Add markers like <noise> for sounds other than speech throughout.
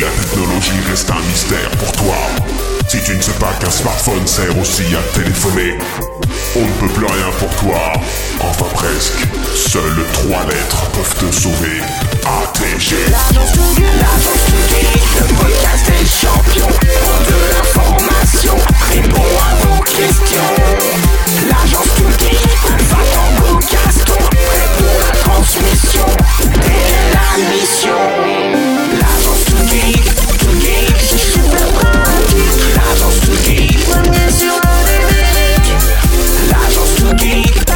la technologie reste un mystère pour toi. Si tu ne sais pas qu'un smartphone sert aussi à téléphoner, on ne peut plus rien pour toi. Enfin presque. Seules trois lettres peuvent te sauver. ATG. L'agence tout l'agence tout geek, le podcast des champions. Pour de l'information, répond à vos questions. L'agence tout geek, va en beau caston. Prêt pour la transmission et la mission. L'agence tout geek,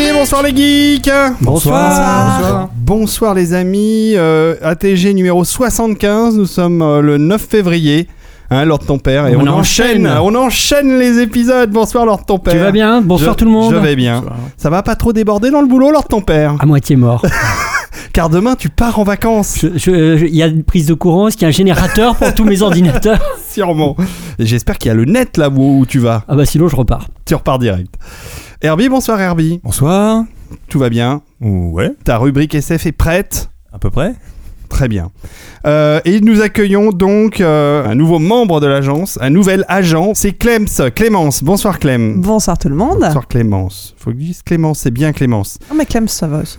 Et bonsoir les geeks Bonsoir. Bonsoir les amis, euh, ATG numéro 75, nous sommes euh, le 9 février, hein, Lord ton père, et On on, enchaîne, enchaîne. on enchaîne les épisodes, bonsoir Lord ton père. Tu vas bien? Bonsoir Je- tout le monde. Je vais bien. Ça va pas trop déborder dans le boulot Lord ton père? À moitié mort. <laughs> Car demain tu pars en vacances, Je- je- je- Il y a une prise de courant, est-ce qu'il y a un générateur pour tous mes ordinateurs? <laughs> Sûrement. Et j'espère qu'il y a le net là où, où tu vas, Ah bah sinon je repars. tu repars direct. Herbie, bonsoir Herbie, Bonsoir. tout va bien Ouais, Ta rubrique SF est prête à peu près. Très bien. Euh, et nous accueillons donc euh, un nouveau membre de l'agence, un nouvel agent, c'est Clems, Clémence. Bonsoir Clem. Bonsoir tout le monde. Bonsoir Clémence. Clémence, c'est bien Clémence. Oh, mais Clem, ça va aussi.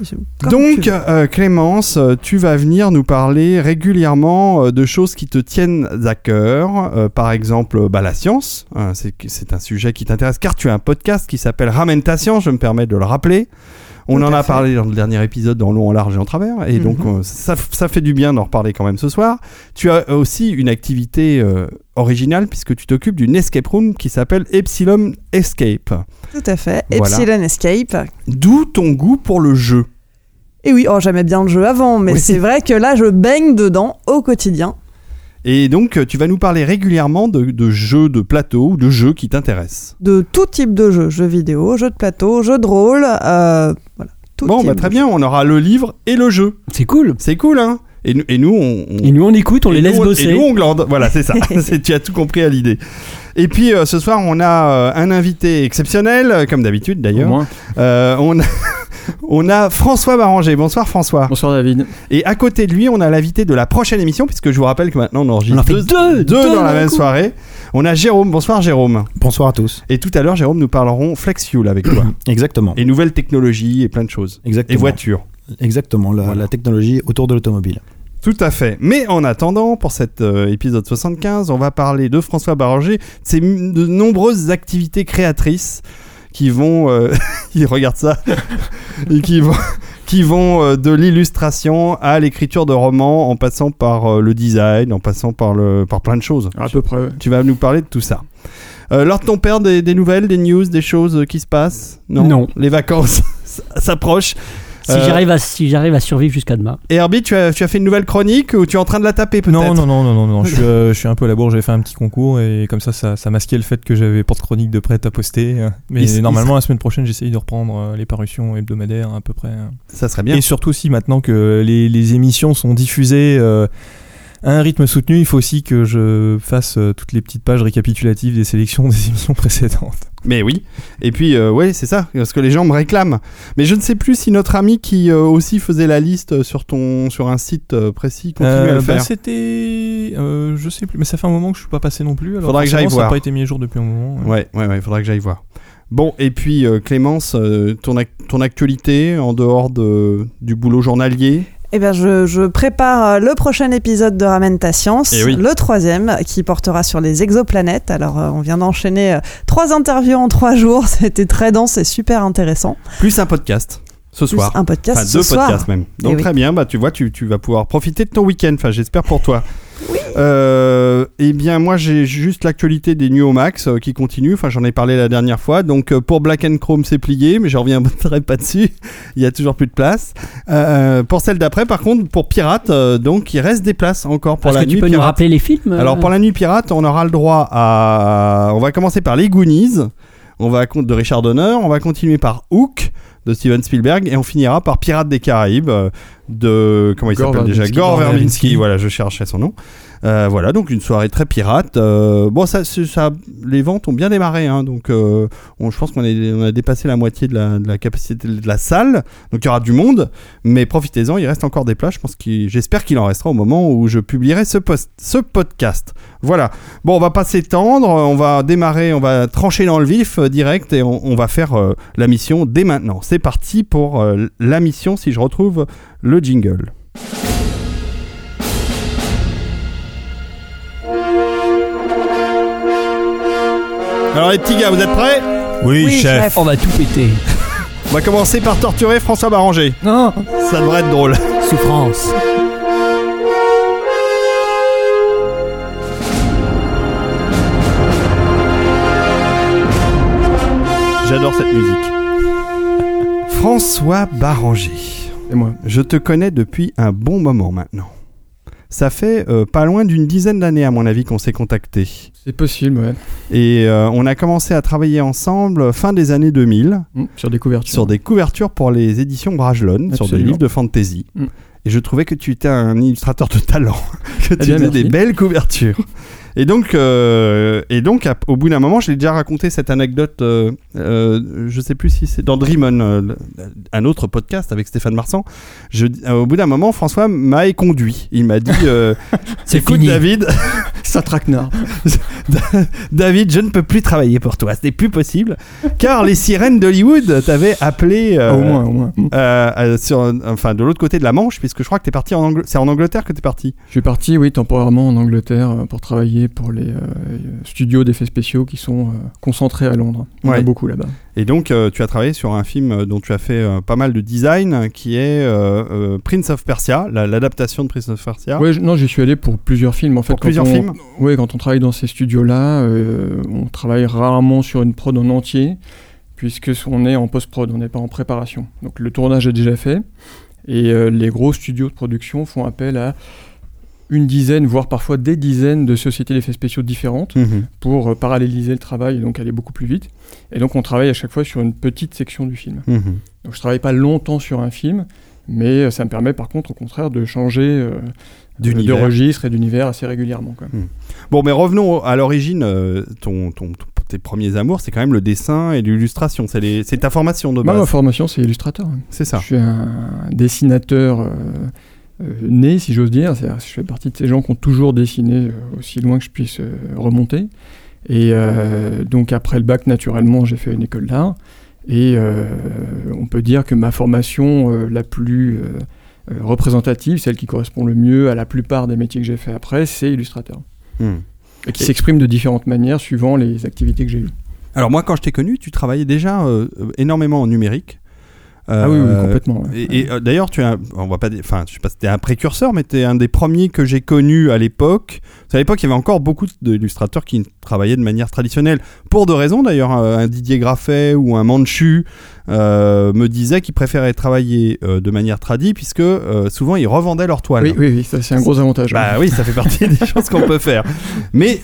donc euh, Clémence, euh, tu vas venir nous parler régulièrement euh, de choses qui te tiennent à cœur. Euh, par exemple, bah, la science. Hein, c'est un sujet qui t'intéresse car tu as un podcast qui s'appelle Ramène ta science, je me permets de le rappeler. On Tout en a fait. parlé dans le dernier épisode, en long, en large et en travers. Et donc, Mhm. euh, ça, ça fait du bien d'en reparler quand même ce soir. Tu as aussi une activité euh, originale puisque tu t'occupes d'une escape room qui s'appelle Epsilon Escape. Tout à fait. Voilà. Epsilon Escape. D'où ton goût pour le jeu. Et oui, oh, j'aimais bien le jeu avant, mais Oui. c'est vrai que là, je baigne dedans au quotidien. Et donc, tu vas nous parler régulièrement de, de jeux de plateau ou de jeux qui t'intéressent. De tout type de jeux. Jeux vidéo, jeux de plateau, jeux de rôle. euh, voilà. Tout Bon, type bah, très bien, on aura le livre et le jeu. C'est cool. C'est cool, hein et, nous- et nous, on, on- Et nous on écoute, on les laisse nous, bosser. Et nous, on glande. Voilà, c'est ça. <laughs> Tu as tout compris à l'idée. Et puis, euh, ce soir, on a euh, un invité exceptionnel, euh, comme d'habitude Au d'ailleurs. moins. Euh, on, a, <laughs> on a François Baranger. Bonsoir François. Bonsoir David. Et à côté de lui, on a l'invité de la prochaine émission, puisque je vous rappelle que maintenant on enregistre On en fait deux, deux dans la même coup. soirée. On a Jérôme. Bonsoir Jérôme. Bonsoir à tous. Et tout à l'heure, Jérôme, nous parlerons FlexFuel avec toi. <coughs> Exactement. et nouvelles technologies et plein de choses. Exactement. Et voitures. Exactement, la, Voilà. la technologie autour de l'automobile. Tout à fait. Mais en attendant, pour cet euh, épisode 75, on va parler de François Baranger, de ses de nombreuses activités créatrices qui vont, euh, <laughs> il regarde ça, <laughs> et qui vont, qui vont euh, de l'illustration à l'écriture de romans, en passant par euh, le design, en passant par le, par plein de choses. À peu près. Tu vas nous parler de tout ça. Euh, lors de ton père, des, des nouvelles, des news, des choses qui se passent? Non. Les vacances <laughs> s'approchent. Si Euh, j'arrive à si j'arrive à survivre jusqu'à demain. Et Herbie, tu as, tu as fait une nouvelle chronique ou tu es en train de la taper peut-être? Non, non, non, non, non, non. Je, suis, <laughs> euh, je suis un peu à la bourre. J'ai fait un petit concours et comme ça, ça, ça masquait le fait que j'avais pas de chronique de prête à poster. Mais Il normalement, la semaine prochaine, j'essaye de reprendre euh, les parutions hebdomadaires à peu près. Ça serait bien. Et surtout aussi maintenant que les, les émissions sont diffusées euh, à un rythme soutenu, il faut aussi que je fasse euh, toutes les petites pages récapitulatives des sélections des <laughs> émissions précédentes. Mais oui. Et puis, euh, ouais, c'est ça, parce que les gens me réclament. Mais je ne sais plus si notre ami qui euh, aussi faisait la liste sur ton sur un site euh, précis continue à Euh, le bah, faire. C'était. euh, je sais plus, mais ça fait un moment que je suis pas passé non plus. Alors Faudra que j'aille forcément, Ça voir. n'a pas été mis à jour depuis un moment. ouais. Ouais, ouais, faudra que j'aille voir. Bon, et puis euh, Clémence, euh, ton, ac- ton actualité en dehors de, du boulot journalier? Eh bien, je, je prépare euh, le prochain épisode de Ramène ta science, Eh oui. le troisième, qui portera sur les exoplanètes. Alors, euh, on vient d'enchaîner euh, trois interviews en trois <laughs> jours. C'était très dense et super intéressant. Plus un podcast ce Plus soir. un podcast Enfin, ce deux soir. podcasts même. Donc Eh oui. très bien, bah tu vois, tu, tu vas pouvoir profiter de ton week-end. Enfin, j'espère pour toi. Euh, eh bien, moi, j'ai juste l'actualité des New Max euh, qui continue. Enfin, j'en ai parlé la dernière fois. Donc, euh, pour Black and Chrome, c'est plié, mais je reviendrai <laughs> pas dessus. Il y a toujours plus de place. Euh, pour celle d'après, par contre, pour Pirate, euh, donc, il reste des places encore pour Est-ce la que nuit tu peux nous Pirate. rappeler les films euh Alors pour la nuit pirate, on aura le droit à. On va commencer par les Goonies. On va de Richard Donner. On va continuer par Hook de Steven Spielberg et on finira par Pirates des Caraïbes euh, de comment il s'appelle déjà? Gore. Verbinski. Voilà, je cherchais son nom. Euh, voilà, donc une soirée très pirate. Euh, bon, ça, ça, les ventes ont bien démarré, hein, donc euh, je pense qu'on a dépassé la moitié de la, capacité de la salle. Donc il y aura du monde, mais profitez-en, il reste encore des places. J'espère qu'il en restera au moment où je publierai ce, podcast. Voilà. Bon, on va pas s'étendre, on va démarrer, on va trancher dans le vif direct et on, va faire la mission dès maintenant. C'est parti pour la mission si je retrouve le jingle. Alors les petits gars, vous êtes prêts Oui, Oui, chef. chef. On va tout péter. On va commencer par torturer François Barranger. Non Ça devrait être drôle. Souffrance. J'adore cette musique. François Barranger. Et moi. Je te connais depuis un bon moment maintenant. Ça fait euh, pas loin d'une dizaine d'années, à mon avis, qu'on s'est contacté. C'est possible, ouais. Et euh, on a commencé à travailler ensemble fin des années 2000 Mm, sur des couvertures. sur des couvertures pour les éditions Brajlon, sur des livres de fantasy. Mm. Et je trouvais que tu étais un illustrateur de talent, <laughs> que tu Eh bien, faisais des belles couvertures. Et donc, euh, et donc au bout d'un moment, je l'ai déjà raconté cette anecdote, euh, euh, je sais plus si c'est dans Dreamon, euh, le- un autre podcast avec Stéphane Marsan. Je, euh, au bout d'un moment, François m'a éconduit. Il m'a dit euh, <laughs> C'est fini. David, <laughs> <laughs> Ça traquenard. David, je ne peux plus travailler pour toi. Ce n'est plus possible. Car les sirènes d'Hollywood t'avaient appelé. euh, au moins, au moins. Euh, euh, sur, enfin, de l'autre côté de la Manche, puisque je crois que t'es parti en Angleterre. C'est en Angleterre que t'es parti. Je suis parti, oui, temporairement en Angleterre euh, pour travailler pour les euh, studios d'effets spéciaux qui sont euh, concentrés à Londres. Il y en a Ouais. beaucoup là-bas. Et donc, euh, tu as travaillé sur un film dont tu as fait pas mal de design, qui est Prince of Persia, la- l'adaptation de Prince of Persia. Ouais, je- non, j'y suis allé pour plusieurs films. En fait, Pour plusieurs on- films Oui, quand on travaille dans ces studios-là, on travaille rarement sur une prod en entier, puisque on est en post-prod, on n'est pas en préparation. Donc le tournage est déjà fait, et euh, les gros studios de production font appel à une dizaine, voire parfois des dizaines de sociétés d'effets spéciaux différentes Mhm. pour euh, paralléliser le travail et donc aller beaucoup plus vite. Et donc on travaille à chaque fois sur une petite section du film. Mhm. Donc je travaille pas longtemps sur un film, mais euh, ça me permet par contre au contraire de changer euh, de registre et d'univers assez régulièrement. Quoi. Bon, mais revenons à l'origine. euh, ton, ton- ton- tes premiers amours, c'est quand même le dessin et l'illustration. C'est ta formation de Bah, ma base. formation c'est illustrateur. hein. C'est ça. Je suis un dessinateur euh, né, si j'ose dire. C'est-à-dire, Je fais partie de ces gens qui ont toujours dessiné euh, aussi loin que je puisse euh, remonter. Et euh, donc après le bac, naturellement, j'ai fait une école d'art. Et euh, on peut dire que ma formation euh, la plus euh, euh, représentative, celle qui correspond le mieux à la plupart des métiers que j'ai fait après, c'est illustrateur. Mhm. Et qui s'exprime de différentes manières suivant les activités que j'ai eues. Alors moi, quand je t'ai connu, tu travaillais déjà euh, énormément en numérique. Ah oui, oui, Euh, complètement. ouais. Et, et, euh, d'ailleurs, tu es, un- on va pas, enfin, je sais pas, si t'es un précurseur, mais t'es un des premiers que j'ai connu à l'époque. À l'époque, il y avait encore beaucoup d'illustrateurs qui travaillaient de manière traditionnelle, pour deux raisons d'ailleurs. Un Didier Graffet ou un Manchu euh, me disait qu'ils préféraient travailler euh, de manière tradie, puisque euh, souvent ils revendaient leur toile. Oui, oui, oui, ça c'est un gros avantage. Bah oui, ça fait partie des <laughs> choses qu'on peut faire. Mais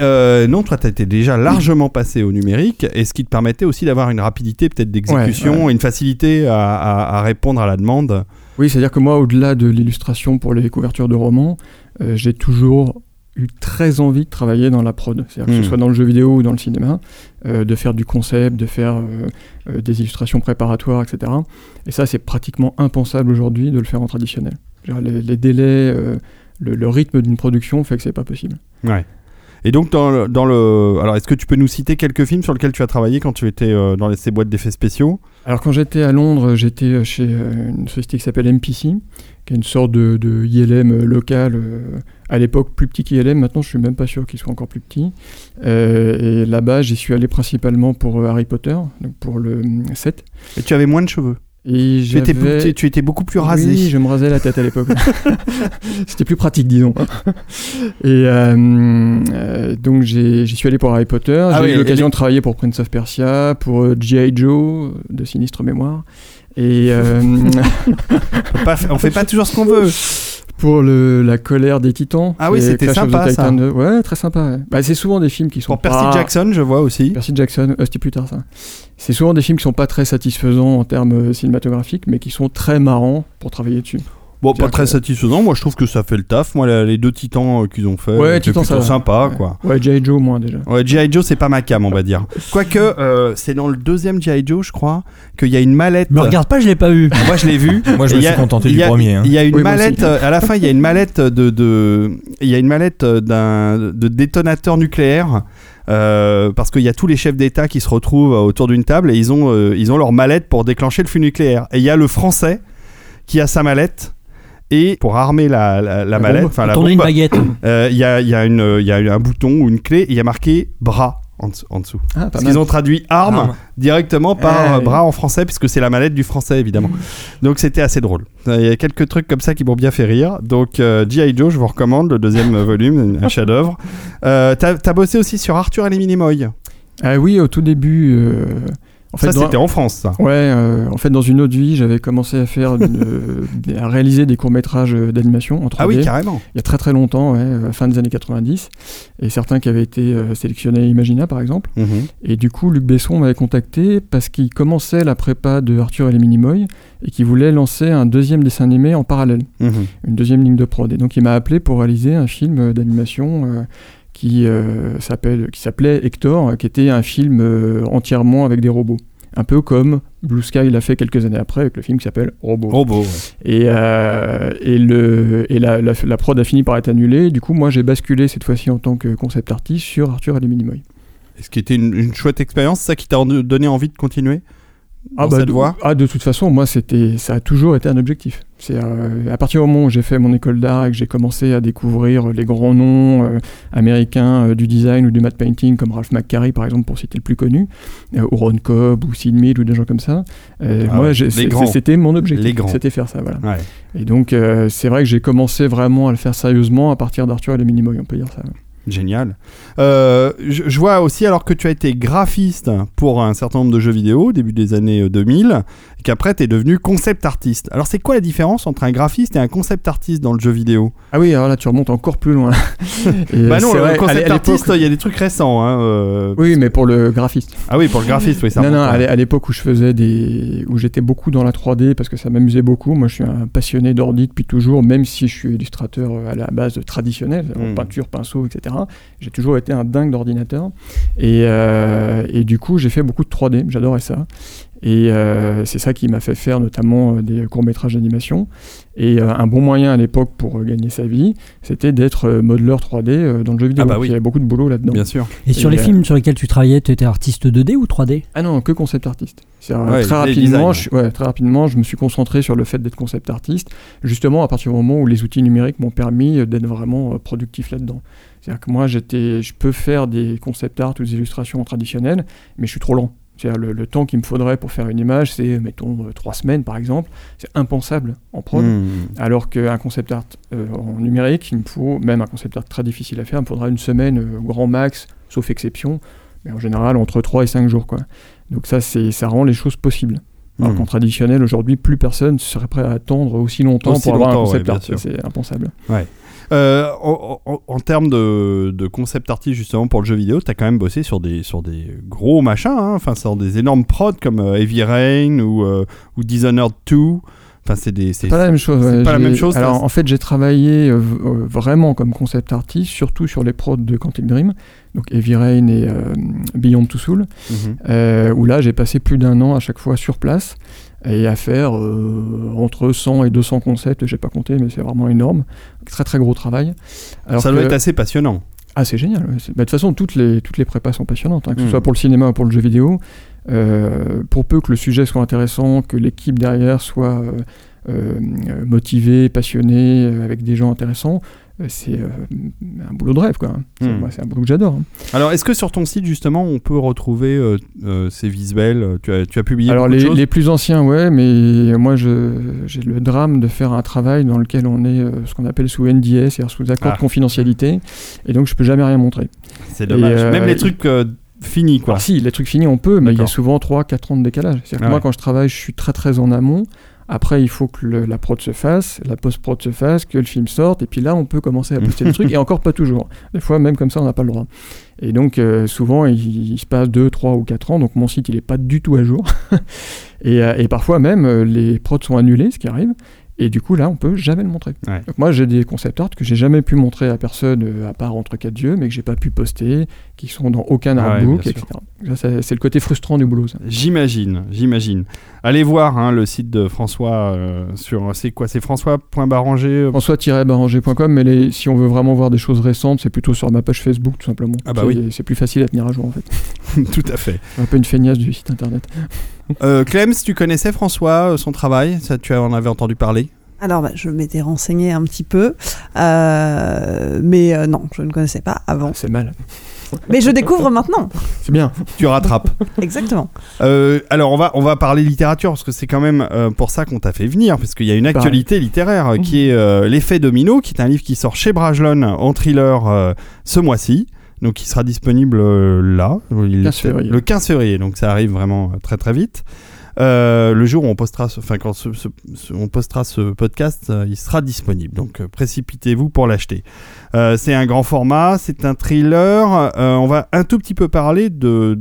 non, toi, tu étais déjà largement passé au numérique, et ce qui te permettait aussi d'avoir une rapidité peut-être d'exécution, Ouais, et une facilité à, à- à répondre à la demande. Oui, c'est-à-dire que moi, au-delà de l'illustration pour les couvertures de romans, euh, j'ai toujours eu très envie de travailler dans la prod. C'est-à-dire que Hmm. ce soit dans le jeu vidéo ou dans le cinéma, euh, de faire du concept, de faire euh, euh, des illustrations préparatoires, etc. Et ça, c'est pratiquement impensable aujourd'hui de le faire en traditionnel. Les, les délais, le, le rythme d'une production fait que c'est pas possible. Ouais. Et donc, dans le, dans le... alors, est-ce que tu peux nous citer quelques films sur lesquels tu as travaillé quand tu étais euh, dans les- ces boîtes d'effets spéciaux? Alors quand j'étais à Londres, j'étais chez euh, une société qui s'appelle MPC, qui est une sorte de, de ILM local, euh, à l'époque plus petit qu'ILM, maintenant je suis même pas sûr qu'il soit encore plus petit. Euh, et là-bas j'y suis allé principalement pour euh, Harry Potter, donc pour le euh, 7. Et tu avais moins de cheveux. Et Tu étais, plus- tu étais beaucoup plus rasé. Oui, je me rasais la tête à l'époque. <laughs> <laughs> C'était plus pratique, disons. <laughs> Et euh, euh, donc j'y suis allé pour Harry Potter. Ah j'ai oui, eu l'occasion de travailler pour Prince of Persia, pour euh, G.I. Joe, de sinistre mémoire. Et euh, on fait pas toujours ce qu'on veut. Pour le, la colère des titans. Ah oui, c'est c'était sympa, ça. 2. Ouais, très sympa. ouais. Bah, c'est souvent des films qui sont Pour Percy pas- Jackson, je vois aussi. Percy Jackson, euh, c'était plus tard ça. C'est souvent des films qui sont pas très satisfaisants en termes euh, cinématographiques, mais qui sont très marrants pour travailler dessus. Bon, pas très que- satisfaisant. Moi, je trouve que ça fait le taf. Moi, les deux titans euh, qu'ils ont fait, Ouais, c'est Titan, plutôt ça sympa, Ouais. quoi. Ouais, G.I. Joe moins déjà. Ouais, G.I. Joe, c'est pas ma cam, on va dire. Quoique, euh, c'est dans le deuxième G.I. Joe, je crois, qu'il y a une mallette. Me regarde pas, je l'ai pas eu. Moi, je l'ai vu. <laughs> Moi, je me suis a- contenté du premier. hein. Il y a une mallette, euh, à la fin, il y a une mallette de, il y a une mallette d'un de détonateur nucléaire. euh, parce qu'il y a tous les chefs d'État qui se retrouvent autour d'une table et ils ont, euh, ils ont leur mallette pour déclencher le feu nucléaire. Et il y a le français qui a sa mallette et pour armer la, la, la mallette, enfin la Tourner une bombe, baguette. euh, il y, a, il y, a une- il y a un bouton ou une clé et il y a marqué bras en, dessous- en dessous. Ah, Parce qu'ils ont traduit arme, Arme. directement par Ah, euh, oui. bras en français, puisque c'est la mallette du français évidemment. Donc c'était assez drôle. Il y a quelques trucs comme ça qui m'ont bien fait rire. Donc euh, G.I. Joe, je vous recommande le deuxième <laughs> volume, un chef-d'œuvre. Euh, T'as as bossé aussi sur Arthur et les Minimoys. Ah oui, au tout début. Euh, en fait, ça c'était en France, ça. Ouais, euh, en fait, dans une autre vie, j'avais commencé à faire, une- des- <laughs> à réaliser des courts métrages d'animation en 3D. Ah oui, carrément. il y a très très longtemps, ouais, euh, fin des années 90, et certains qui avaient été euh, sélectionnés à Imagina par exemple. Mhm. Et du coup, Luc Besson m'avait contacté parce qu'il commençait la prépa de Arthur et les Minimoys et qu'il voulait lancer un deuxième dessin animé en parallèle, Mhm. une deuxième ligne de prod. Et donc il m'a appelé pour réaliser un film euh, d'animation euh, qui euh, s'appelle- qui s'appelait Hector, qui était un film euh, entièrement avec des robots. Un peu comme Blue Sky l'a fait quelques années après avec le film qui s'appelle Robot. Robot. ouais. Et, euh, et, le, et la, la, la prod a fini par être annulée. Du coup, moi, j'ai basculé cette fois-ci en tant que concept artist sur Arthur et les Minimoys. Ce qui était une, une chouette expérience, ça qui t'a donné envie de continuer? Cette de, voie ah, de toute façon, moi, c'était, ça a toujours été un objectif. C'est euh, à partir du moment où j'ai fait mon école d'art et que j'ai commencé à découvrir les grands noms euh, américains euh, du design ou du matte painting, comme Ralph McQuarrie, par exemple, pour citer le plus connu, euh, ou Ron Cobb, ou Sid Mead, ou des gens comme ça. euh, Ah moi, c'était mon objectif. C'était faire ça, voilà. Ouais. Et donc, euh, c'est vrai que j'ai commencé vraiment à le faire sérieusement à partir d'Arthur et les Minimoys, on peut dire ça. Génial. Euh, je, vois aussi alors que tu as été graphiste pour un certain nombre de jeux vidéo au début des années euh, 2000 et qu'après tu es devenu concept artiste. Alors c'est quoi la différence entre un graphiste et un concept artiste dans le jeu vidéo? Ah oui, alors là, tu remontes encore plus loin. <laughs> Bah non, le vrai, concept artiste, il y a des trucs récents. hein, euh, Oui, mais pour le graphiste. Ah oui, pour le graphiste, oui, ça non, non, à l'époque où je faisais des. où j'étais beaucoup dans la 3D parce que ça m'amusait beaucoup. Moi, je suis un passionné d'ordi depuis toujours, même si je suis illustrateur euh, à la base traditionnelle, en Mm. peinture, pinceau, etc. J'ai toujours été un dingue d'ordinateur. Et, euh, et du coup, j'ai fait beaucoup de 3D. J'adorais ça. Et euh, c'est ça qui m'a fait faire notamment euh, des courts-métrages d'animation. Et euh, un bon moyen à l'époque pour euh, gagner sa vie, c'était d'être euh, modeleur 3D euh, dans le jeu vidéo. Ah bah oui. Il y avait beaucoup de boulot là-dedans. Bien sûr. Et sur Et, les euh, films sur lesquels tu travaillais, tu étais artiste 2D ou 3D Ah non, que concept artiste. Ouais, très, rapidement, je, ouais, très rapidement, je me suis concentré sur le fait d'être concept artiste, justement à partir du moment où les outils numériques m'ont permis d'être vraiment euh, productif là-dedans. C'est-à-dire que moi, j'étais, je peux faire des concept art ou des illustrations traditionnelles, mais je suis trop lent. C'est-à-dire le, le temps qu'il me faudrait pour faire une image, c'est, mettons, euh, trois semaines par exemple. C'est impensable en prod. Hmm. Alors qu'un concept art euh, en numérique, il me faut, même un concept art très difficile à faire, il me faudra une semaine euh, au grand max, sauf exception, mais en général entre 3 et 5 jours. Quoi. Donc ça, c'est, ça rend les choses possibles. Alors Hmm. qu'en traditionnel, aujourd'hui, plus personne serait prêt à attendre aussi longtemps Aussi pour avoir longtemps, un concept ouais, art. C'est impensable. Euh, en, en- en termes de, de concept artiste justement pour le jeu vidéo, t'as quand même bossé sur des, sur des gros machins, hein. enfin sur des énormes prods comme euh, Heavy Rain ou, euh, ou Dishonored 2. Enfin, c'est des. C'est pas la même chose. ouais. pas la même chose, Alors en fait, j'ai travaillé euh, vraiment comme concept artist, surtout sur les prods de Quantic Dream, donc Heavy Rain et euh, Beyond Two Soul. Mhm. euh, où là j'ai passé plus d'un an à chaque fois sur place et à faire euh, entre 100 et 200 concepts, j'ai pas compté mais c'est vraiment énorme, très très gros travail. Alors Ça doit être assez passionnant. Ah c'est génial, ouais. Bah, de toute façon toutes les, toutes les prépas sont passionnantes, hein, que ce Mm. soit pour le cinéma ou pour le jeu vidéo. Euh, pour peu que le sujet soit intéressant, que l'équipe derrière soit euh, motivée, passionnée, avec des gens intéressants, c'est euh, un boulot de rêve quoi. C'est Mm. moi, c'est un boulot que j'adore. hein. Alors, est-ce que sur ton site justement, on peut retrouver euh, euh, ces visuels tu as, tu as publié Alors les, de les plus anciens, ouais, mais moi j'ai le drame de faire un travail dans lequel on est euh, ce qu'on appelle sous NDA, c'est-à-dire sous accord Ah. de confidentialité, et donc je peux jamais rien montrer. C'est dommage. Même les trucs finis, quoi. Alors si, les trucs finis on peut, mais il y a souvent 3-4 ans de décalage. C'est-à-dire que Ah moi ouais. quand je travaille, je suis très très en amont. Après, il faut que le- la prod se fasse, la post-prod se fasse, que le film sorte, et puis là, on peut commencer à poster des <laughs> trucs, et encore pas toujours. Des fois, même comme ça, on n'a pas le droit. Et donc, euh, souvent, il, il se passe 2, 3 ou 4 ans, donc mon site, il n'est pas du tout à jour. <laughs> et, euh, et parfois, même, euh, les prods sont annulés, ce qui arrive. Et du coup, là, on peut jamais le montrer. Ouais. Donc moi, j'ai des concept art que j'ai jamais pu montrer à personne, euh, à part entre quatre yeux, mais que j'ai pas pu poster, qui sont dans aucun ouais, artbook, etc. C'est- le côté frustrant du boulot. J'imagine, j'imagine. Allez voir hein, le site de François euh, sur c'est quoi C'est François.baranger euh, François-baranger.com, mais les- si on veut vraiment voir des choses récentes, c'est plutôt sur ma page Facebook, tout simplement. Ah bah oui. C'est plus facile à tenir à jour, en fait. <laughs> Tout à fait. Un peu une feignasse du site internet. Euh, Clems, tu connaissais François, euh, son travail? Ça, tu en avais entendu parler? Alors, bah, je m'étais renseigné un petit peu, euh, mais euh, non, je ne connaissais pas avant. C'est mal. Mais je découvre maintenant, C'est bien. Tu rattrapes. exactement. Euh, alors on va on va parler littérature parce que c'est quand même euh, pour ça qu'on t'a fait venir parce qu'il y a une actualité littéraire euh, qui est euh, l'effet domino qui est un livre qui sort chez Brajlon en thriller euh, ce mois-ci donc il sera disponible euh, là. Il- 15 février. le 15 février. Donc ça arrive vraiment euh, très très vite. Euh, le jour où on postera ce- enfin quand ce- ce- ce- on postera ce podcast euh, il sera disponible. Donc euh, précipitez-vous pour l'acheter. C'est un grand format. C'est un thriller. On va un tout petit peu parler de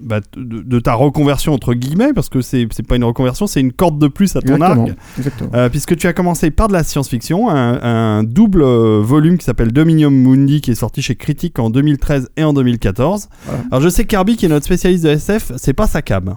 bah, de, de ta reconversion entre guillemets parce que c'est c'est pas une reconversion c'est une corde de plus à ton Exactement. arc Exactement. euh, puisque tu as commencé par de la science-fiction, un, un double euh, volume qui s'appelle Dominium Mundi, qui est sorti chez Critique en 2013 et en 2014. Voilà. Alors je sais que Kirby, qui est notre spécialiste de SF, c'est pas sa cam.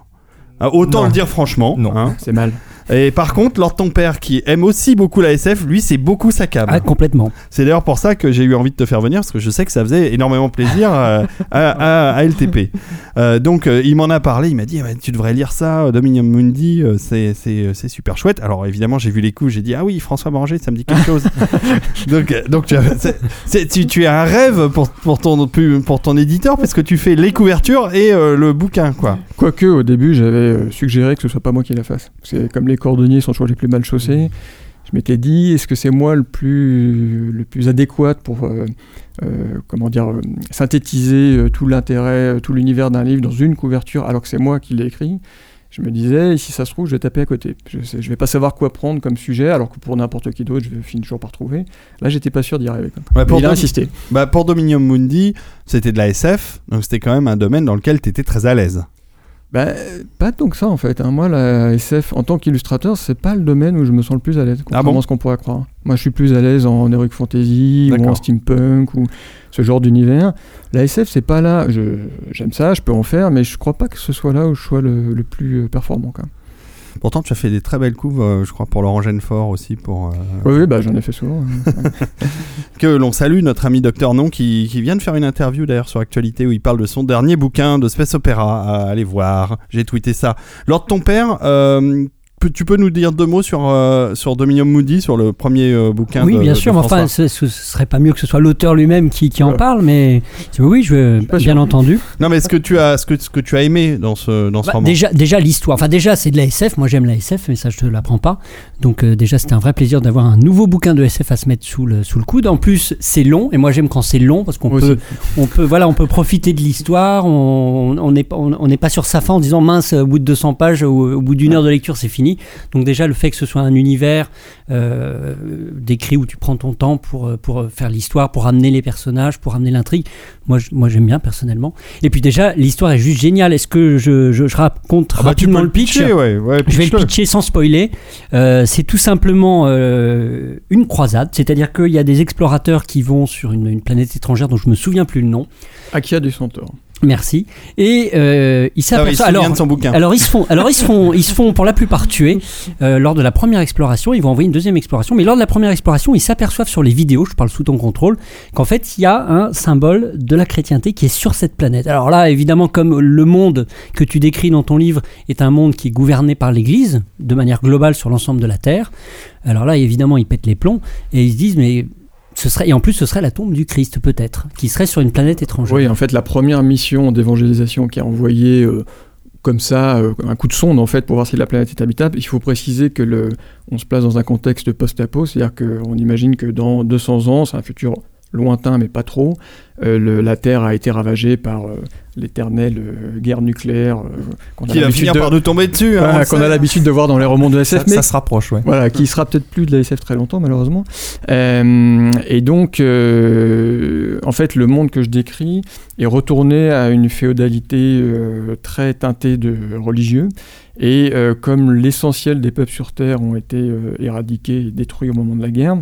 Euh, autant Non. le dire franchement. Non. hein. C'est mal. Et par contre, Lord ton père, qui aime aussi beaucoup la SF, lui, c'est beaucoup sa cam. Ah, complètement. C'est d'ailleurs pour ça que j'ai eu envie de te faire venir, parce que je sais que ça faisait énormément plaisir euh, à, à- à LTP. Euh, donc euh, il m'en a parlé, il m'a dit, tu devrais lire ça, Dominion Mundi, euh, c'est- c'est c'est super chouette. Alors évidemment, j'ai vu les coups, j'ai dit, ah oui, François Banger, ça me dit quelque chose. <laughs> donc donc tu, as- c'est- c'est- tu, tu as un rêve pour, pour, ton, pour ton éditeur, parce que tu fais les couvertures et le bouquin, quoi. Quoique, au début, j'avais euh, suggéré que ce soit pas moi qui la fasse. C'est comme les cordonniers sont toujours les plus mal chaussés. Je m'étais dit, est-ce que c'est moi le plus, le plus adéquat pour euh, euh, comment dire, synthétiser tout l'intérêt, tout l'univers d'un livre dans une couverture alors que c'est moi qui l'ai écrit? Je me disais, si ça se trouve, je vais taper à côté. Je, je vais pas savoir quoi prendre comme sujet, alors que pour n'importe qui d'autre, je finir toujours par trouver. Là, j'étais pas sûr d'y arriver. Ouais, pour il a insisté. Bah, pour Dominion Mundi, c'était de la SF, donc c'était quand même un domaine dans lequel tu étais très à l'aise. Bah, pas tant que ça en fait. hein. Moi, la SF, en tant qu'illustrateur, c'est pas le domaine où je me sens le plus à l'aise, contrairement bon à ce qu'on pourrait croire. Moi, je suis plus à l'aise en heroic fantasy ou en steampunk ou ce genre d'univers. La SF, c'est pas là. J'aime ça, je peux en faire, mais je crois pas que ce soit là où je sois le, le plus euh, performant. Quand même. Pourtant, tu as fait des très belles couves, euh, je crois, pour Laurent Genefort aussi, pour, euh, Oui, oui, bah, j'en ai fait souvent. hein. <laughs> que l'on salue, notre ami Docteur Non, qui, qui vient de faire une interview d'ailleurs sur Actualité où il parle de son dernier bouquin de Space Opera. À aller voir, j'ai tweeté ça. Lors de ton père, euh, tu peux nous dire deux mots sur, euh, sur Dominion Moody, sur le premier euh, bouquin Oui, de bien de sûr, mais enfin, ce, ce serait pas mieux que ce soit l'auteur lui-même qui, qui en parle, mais oui, je veux, bien sûr. entendu. Non, mais est-ce que, tu as, ce que, ce que tu as aimé dans ce, dans ce Bah, roman déjà, déjà l'histoire. Enfin, déjà, c'est de la SF. Moi, j'aime la SF, mais ça, je te l'apprends pas. Donc, euh, déjà, c'était un vrai plaisir d'avoir un nouveau bouquin de SF à se mettre sous le, sous le coude. En plus, c'est long, et moi, j'aime quand c'est long parce qu'on peut, on peut, voilà, on peut profiter de l'histoire. On on n'est pas, on, on n'est pas sur sa fin en disant mince, au bout de 200 pages, au, au bout d'une heure de lecture, c'est fini. Donc, déjà, le fait que ce soit un univers euh, décrit où tu prends ton temps pour, euh, pour faire l'histoire, pour amener les personnages, pour amener l'intrigue. Moi, je- moi, j'aime bien personnellement. Et puis déjà, l'histoire est juste géniale. Est-ce que je, je, je raconte Ah bah, tu rapidement le pitch pitcher, ouais, ouais, je vais le pitcher sans spoiler. Euh, c'est tout simplement euh, une croisade, c'est-à-dire qu'il y a des explorateurs qui vont sur une, une planète étrangère dont je me souviens plus le nom. Akia du Centaure. Merci. Et euh, ils s'aperçoivent. alors, alors ils se font, alors ils se font, ils se font pour la plupart tuer euh, lors de la première exploration. Ils vont envoyer une deuxième exploration, mais lors de la première exploration, ils s'aperçoivent sur les vidéos, je parle sous ton contrôle, qu'en fait il y a un symbole de la chrétienté qui est sur cette planète. Alors là, évidemment, comme le monde que tu décris dans ton livre est un monde qui est gouverné par l'Église de manière globale sur l'ensemble de la Terre, alors là, évidemment, ils pètent les plombs et ils se disent mais ce serait et en plus ce serait la tombe du Christ peut-être, qui serait sur une planète étrangère. Oui, en fait, la première mission d'évangélisation qui a envoyé euh, comme ça euh, un coup de sonde en fait pour voir si la planète est habitable, il faut préciser que le, on se place dans un contexte post-apo, c'est-à-dire qu'on imagine que dans 200 ans, c'est un futur lointain mais pas trop, euh, la Terre a été ravagée par euh, l'éternelle euh, guerre nucléaire euh, qu'on a Qui va l'habitude finir de- par nous tomber dessus. hein, voilà, qu'on a l'habitude de voir dans les romans de Ça, SF, mais ça se rapproche, ouais. voilà, qui sera peut-être plus de la SF très longtemps malheureusement. Euh, et donc, euh, en fait, le monde que je décris est retourné à une féodalité euh, très teintée de religieux. Et comme l'essentiel des peuples sur Terre ont été éradiqués et détruits au moment de la guerre,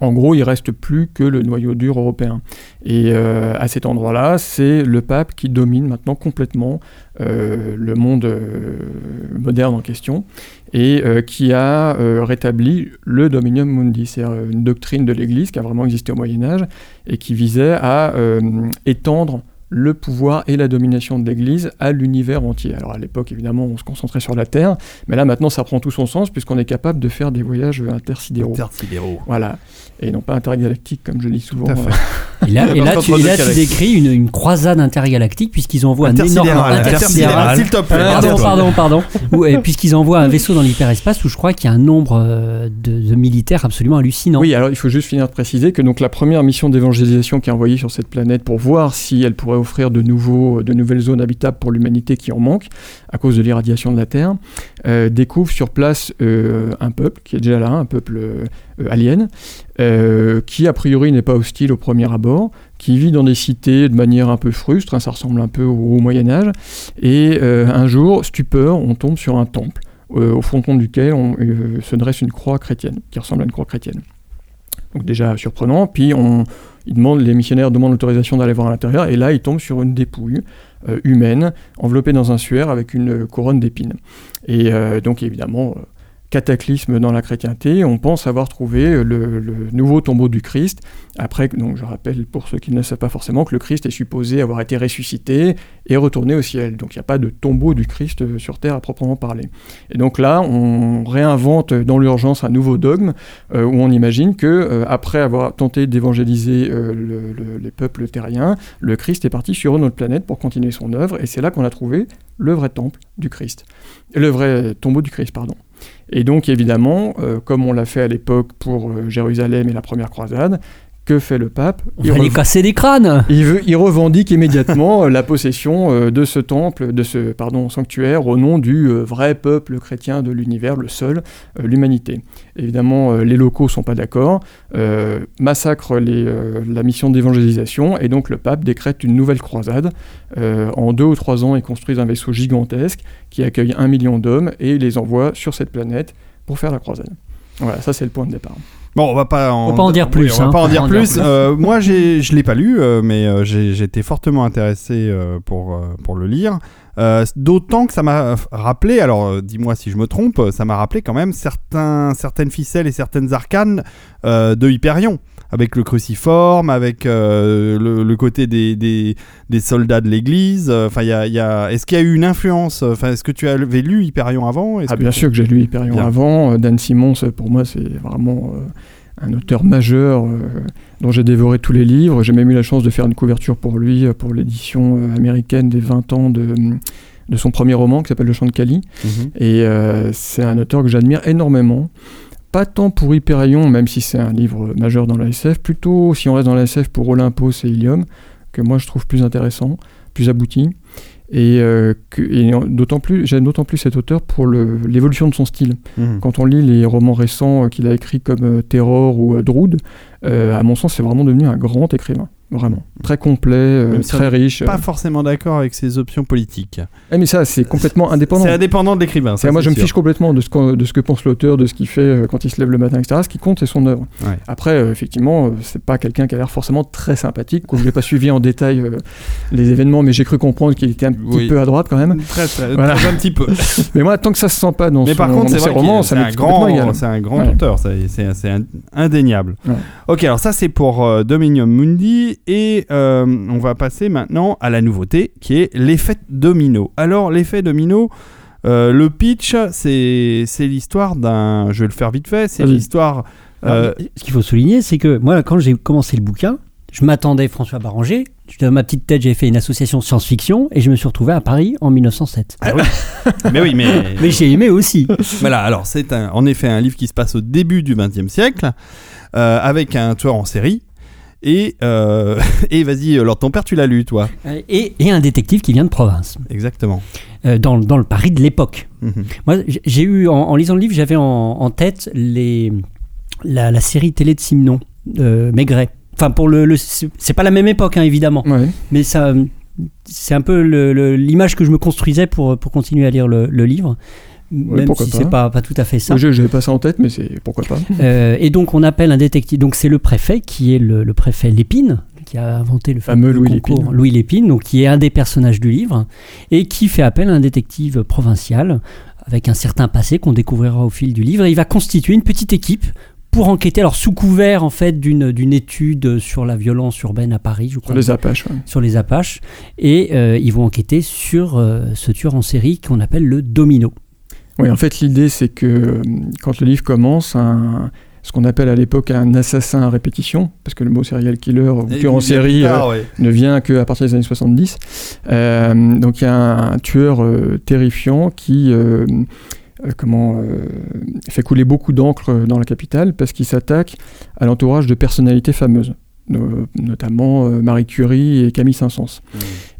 en gros, il reste plus que le noyau dur européen. Et euh, à cet endroit-là, c'est le pape qui domine maintenant complètement euh, le monde euh, moderne en question et qui a rétabli le Dominium Mundi, c'est euh, une doctrine de l'Église qui a vraiment existé au Moyen Âge et qui visait à étendre le pouvoir et la domination de l'Église à l'univers entier. Alors à l'époque, évidemment, on se concentrait sur la Terre, mais là maintenant, ça prend tout son sens puisqu'on est capable de faire des voyages intersidéraux. Intersidéraux. Voilà, et non pas intergalactiques comme je dis souvent. Tout à fait. Et là, <laughs> et là, tu, deux et là, tu galaxies. décris une, une croisade intergalactique puisqu'ils envoient un énorme Intersidéral. S'il te plaît. Pardon, pardon. pardon, pardon. Puisqu'ils envoient un vaisseau dans l'hyperespace où je crois qu'il y a un nombre euh, de, de militaires absolument hallucinant. Oui, alors il faut juste finir de préciser que donc la première mission d'évangélisation qui est envoyée sur cette planète pour voir si elle pourrait offrir de, nouveaux, de nouvelles zones habitables pour l'humanité qui en manque à cause de l'irradiation de la Terre, euh, découvre sur place euh, un peuple qui est déjà là, un peuple euh, alien, qui a priori n'est pas hostile au premier abord, qui vit dans des cités de manière un peu frustre, hein, ça ressemble un peu au, Moyen Âge, et un jour, stupeur, on tombe sur un temple. au fronton duquel se dresse une croix chrétienne, qui ressemble à une croix chrétienne. Donc déjà surprenant, puis on, ils demandent, les missionnaires demandent l'autorisation d'aller voir à l'intérieur, et là ils tombent sur une dépouille euh, humaine, enveloppée dans un suaire avec une couronne d'épines. Et euh, donc évidemment, euh, cataclysme dans la chrétienté, on pense avoir trouvé euh, le, nouveau tombeau du Christ. Après, donc je rappelle pour ceux qui ne savent pas forcément que le Christ est supposé avoir été ressuscité et retourné au ciel. Donc il n'y a pas de tombeau du Christ euh, sur terre à proprement parler. Et donc là, on réinvente euh, dans l'urgence un nouveau dogme où on imagine que après avoir tenté d'évangéliser le- le- les peuples terriens, le Christ est parti sur une autre planète pour continuer son œuvre, et c'est là qu'on a trouvé le vrai temple du Christ, le vrai tombeau du Christ, pardon. Et donc évidemment, euh, comme on l'a fait à l'époque pour euh, Jérusalem et la première croisade, que fait le pape On Il va rev- casser des crânes il, veut- il revendique immédiatement euh, la possession euh, de ce temple, de ce pardon, sanctuaire, au nom du euh, vrai peuple chrétien de l'univers, le seul, l'humanité. Évidemment, les locaux sont pas d'accord, euh, massacrent les, euh, la mission d'évangélisation, et donc le pape décrète une nouvelle croisade. Euh, en deux ou trois ans, ils construisent un vaisseau gigantesque qui accueille un million d'hommes, et les envoie sur cette planète pour faire la croisade. Voilà, ça c'est le point de départ. Bon, on va pas en, On va pas en dire plus, Oui, on va hein. pas en dire plus. Euh, moi, je l'ai pas lu, euh, mais euh, j'étais fortement intéressé euh, pour pour le lire. D'autant que ça m'a rappelé, alors dis-moi si je me trompe, ça m'a rappelé quand même certains, certaines ficelles et certaines arcanes de Hyperion, avec le cruciforme, avec euh, le, le côté des, des, des soldats de l'Église. Enfin, il y a, il y a... est-ce qu'il y a eu une influence Enfin, est-ce que tu avais lu Hyperion avant? Ah bien tu- sûr que j'ai lu Hyperion Bien. avant. Euh, Dan Simmons, euh, pour moi, c'est vraiment euh, un auteur majeur euh, dont j'ai dévoré tous les livres. J'ai même eu la chance de faire une couverture pour lui, euh, pour l'édition euh, américaine des 20 ans de, de son premier roman qui s'appelle Le Chant de Cali. Mhm. Et euh, c'est un auteur que j'admire énormément. Pas tant pour Hyperion, même si c'est un livre majeur dans la SF, plutôt si on reste dans la SF pour Olympos et Ilium, que moi je trouve plus intéressant, plus abouti. Et, euh, et d'autant plus, j'aime d'autant plus cet auteur pour l'évolution de son style. Mhm. Quand on lit les romans récents euh, qu'il a écrits comme euh, Terror ou euh, Drood, à mon sens, c'est vraiment devenu un grand écrivain. Vraiment. Très complet, euh, si très riche. Pas forcément d'accord avec ses options politiques. Eh, mais ça, c'est complètement indépendant. C'est indépendant de l'écrivain. ça, moi, je me fiche complètement de ce, qu'on- de ce que pense l'auteur, de ce qu'il fait euh, quand il se lève le matin, etc. Ce qui compte, c'est son œuvre. Ouais. Après, euh, effectivement, euh, c'est pas quelqu'un qui a l'air forcément très sympathique. Je n'ai pas <laughs> suivi en détail euh, les événements, mais j'ai cru comprendre qu'il était un petit Oui. peu à droite quand même. Très, très, Voilà. très un petit peu. <laughs> Mais moi, tant que ça se sent pas dans, Mais son, par contre, ses romans, ça c'est m'est un complètement égal. grand, c'est un grand Ouais. auteur, c'est indéniable. Ouais. Ok, alors ça c'est pour euh, Dominium Mundi et euh, on va passer maintenant à la nouveauté qui est l'effet domino. Alors l'effet domino, euh, le pitch, c'est c'est l'histoire d'un, je vais le faire vite fait, c'est Vas-y. l'histoire. euh, Ce qu'il faut souligner, c'est que moi, quand j'ai commencé le bouquin, je m'attendais François Barranger. Dans ma petite tête, j'ai fait une association science-fiction et je me suis retrouvé à Paris en 1907. ah oui. <laughs> mais oui, mais <laughs> Mais j'ai aimé aussi. Voilà, alors c'est un- en effet un livre qui se passe au début du XXe siècle, euh, avec un tueur en série. Et, euh, <laughs> et vas-y, alors ton père, tu l'as lu, toi Euh, Et, et un détective qui vient de province, Exactement. euh, dans, dans le Paris de l'époque. Mhm. Moi, j'ai eu, en, en lisant le livre, j'avais en, en tête les, la, la série télé de Simon, euh, Maigret. Enfin, pour le, le- c'est pas la même époque, hein, évidemment, Ouais. mais ça, c'est un peu l'image que je me construisais pour, pour continuer à lire le, le livre. Même si c'est pas, pas tout à fait ça. Je n'avais pas ça en tête, mais c'est pourquoi pas. <laughs> Euh, et donc on appelle un détective. Donc c'est le préfet qui est le, le préfet Lépine qui a inventé le Fameux Louis concours Lépine. Louis Lépine, donc qui est un des personnages du livre et qui fait appel à un détective provincial avec un certain passé qu'on découvrira au fil du livre. Et il va constituer une petite équipe pour enquêter, alors sous couvert en fait d'une d'une étude sur la violence urbaine à Paris, je crois Sur les Apaches. ouais. sur les Apaches, et euh, ils vont enquêter sur euh, ce tueur en série qu'on appelle le Domino. Oui, en fait, l'idée, c'est que euh, quand le livre commence, un- ce qu'on appelle à l'époque un assassin à répétition, parce que le mot serial killer ou Et tueur en série euh, ouais. ne vient qu'à partir des années 70. Euh, donc il y a un, un tueur euh, terrifiant qui comment, fait couler beaucoup d'encre dans la capitale parce qu'il s'attaque à l'entourage de personnalités fameuses. no- notamment Marie Curie et Camille Saint-Saëns.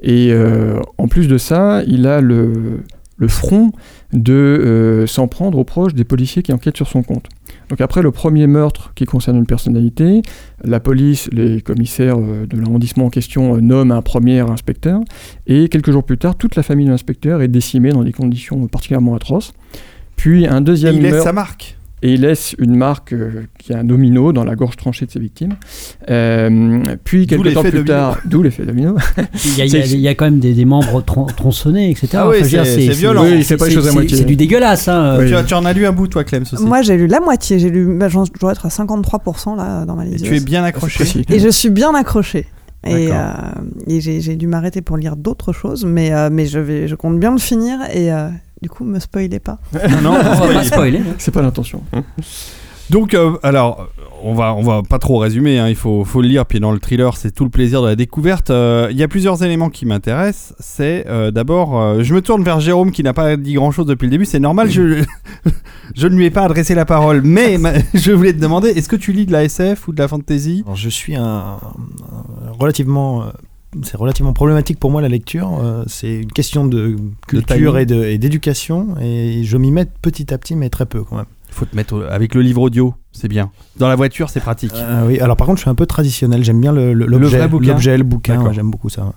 Et euh, en plus de ça, il a le, le front de euh, s'en prendre aux proches des policiers qui enquêtent sur son compte. Donc après le premier meurtre qui concerne une personnalité, la police, les commissaires euh, de l'arrondissement en question euh, nomment un premier inspecteur, et quelques jours plus tard, toute la famille de l'inspecteur est décimée dans des conditions particulièrement atroces. Puis un Et deuxième il laisse sa marque. Et il laisse une marque euh, qui est un domino dans la gorge tranchée de ses victimes. Euh, puis quelques temps plus domino. tard, d'où l'effet domino. Il y a, il y a- C'est- il y a quand même des, des membres tron- tronçonnés, etc. Ah oui, c'est- c'est violent. Oui, fait pas les c'est- choses à c'est- moitié. C'est du dégueulasse. Hein. Oui. Tu, en as lu un bout, toi, Clem, aussi. Moi, j'ai lu la moitié. J'ai lu, bah, je dois être à 53% là dans ma Et liste. tu es bien accroché. Et je suis bien accrochée. Et, euh, et j'ai j'ai dû m'arrêter pour lire d'autres choses, mais, euh, mais je, vais, je compte bien le finir et euh, du coup, me spoilez pas. <laughs> Non, non, On va pas spoiler. hein. C'est pas l'intention. Donc, euh, alors, on va, on va pas trop résumer, hein, il faut, faut le lire, puis dans le thriller, c'est tout le plaisir de la découverte. Euh, Il y a plusieurs éléments qui m'intéressent. C'est euh, d'abord, euh, je me tourne vers Jérôme qui n'a pas dit grand chose depuis le début, c'est normal, je, <laughs> je ne lui ai pas adressé la parole, mais ma- <laughs> je voulais te demander, est-ce que tu lis de la SF ou de la fantasy? Alors, je suis un, un- relativement. C'est relativement problématique pour moi la lecture. euh, C'est une question de culture et de- et d'éducation. Et, je m'y mets petit à petit, mais très peu quand même. Il faut te mettre au- avec le livre audio, c'est bien. Dans la voiture, c'est pratique. Euh, oui, alors par contre, je suis un peu traditionnel. J'aime bien le- le- l'objet, vrai bouquin l'objet, le bouquin. Ouais, J'aime beaucoup ça.